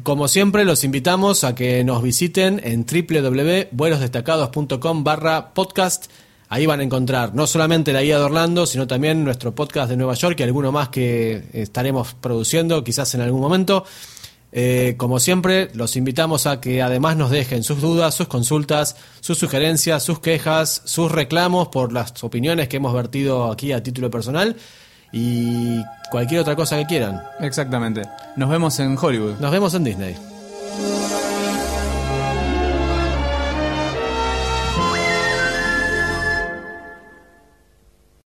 Como siempre, los invitamos a que nos visiten en www.vuelosdestacados.com barra podcast. Ahí van a encontrar no solamente la guía de Orlando, sino también nuestro podcast de Nueva York y alguno más que estaremos produciendo quizás en algún momento. Eh, como siempre, los invitamos a que además nos dejen sus dudas, sus consultas, sus sugerencias, sus quejas, sus reclamos por las opiniones que hemos vertido aquí a título personal y cualquier otra cosa que quieran. Exactamente. Nos vemos en Hollywood. Nos vemos en Disney.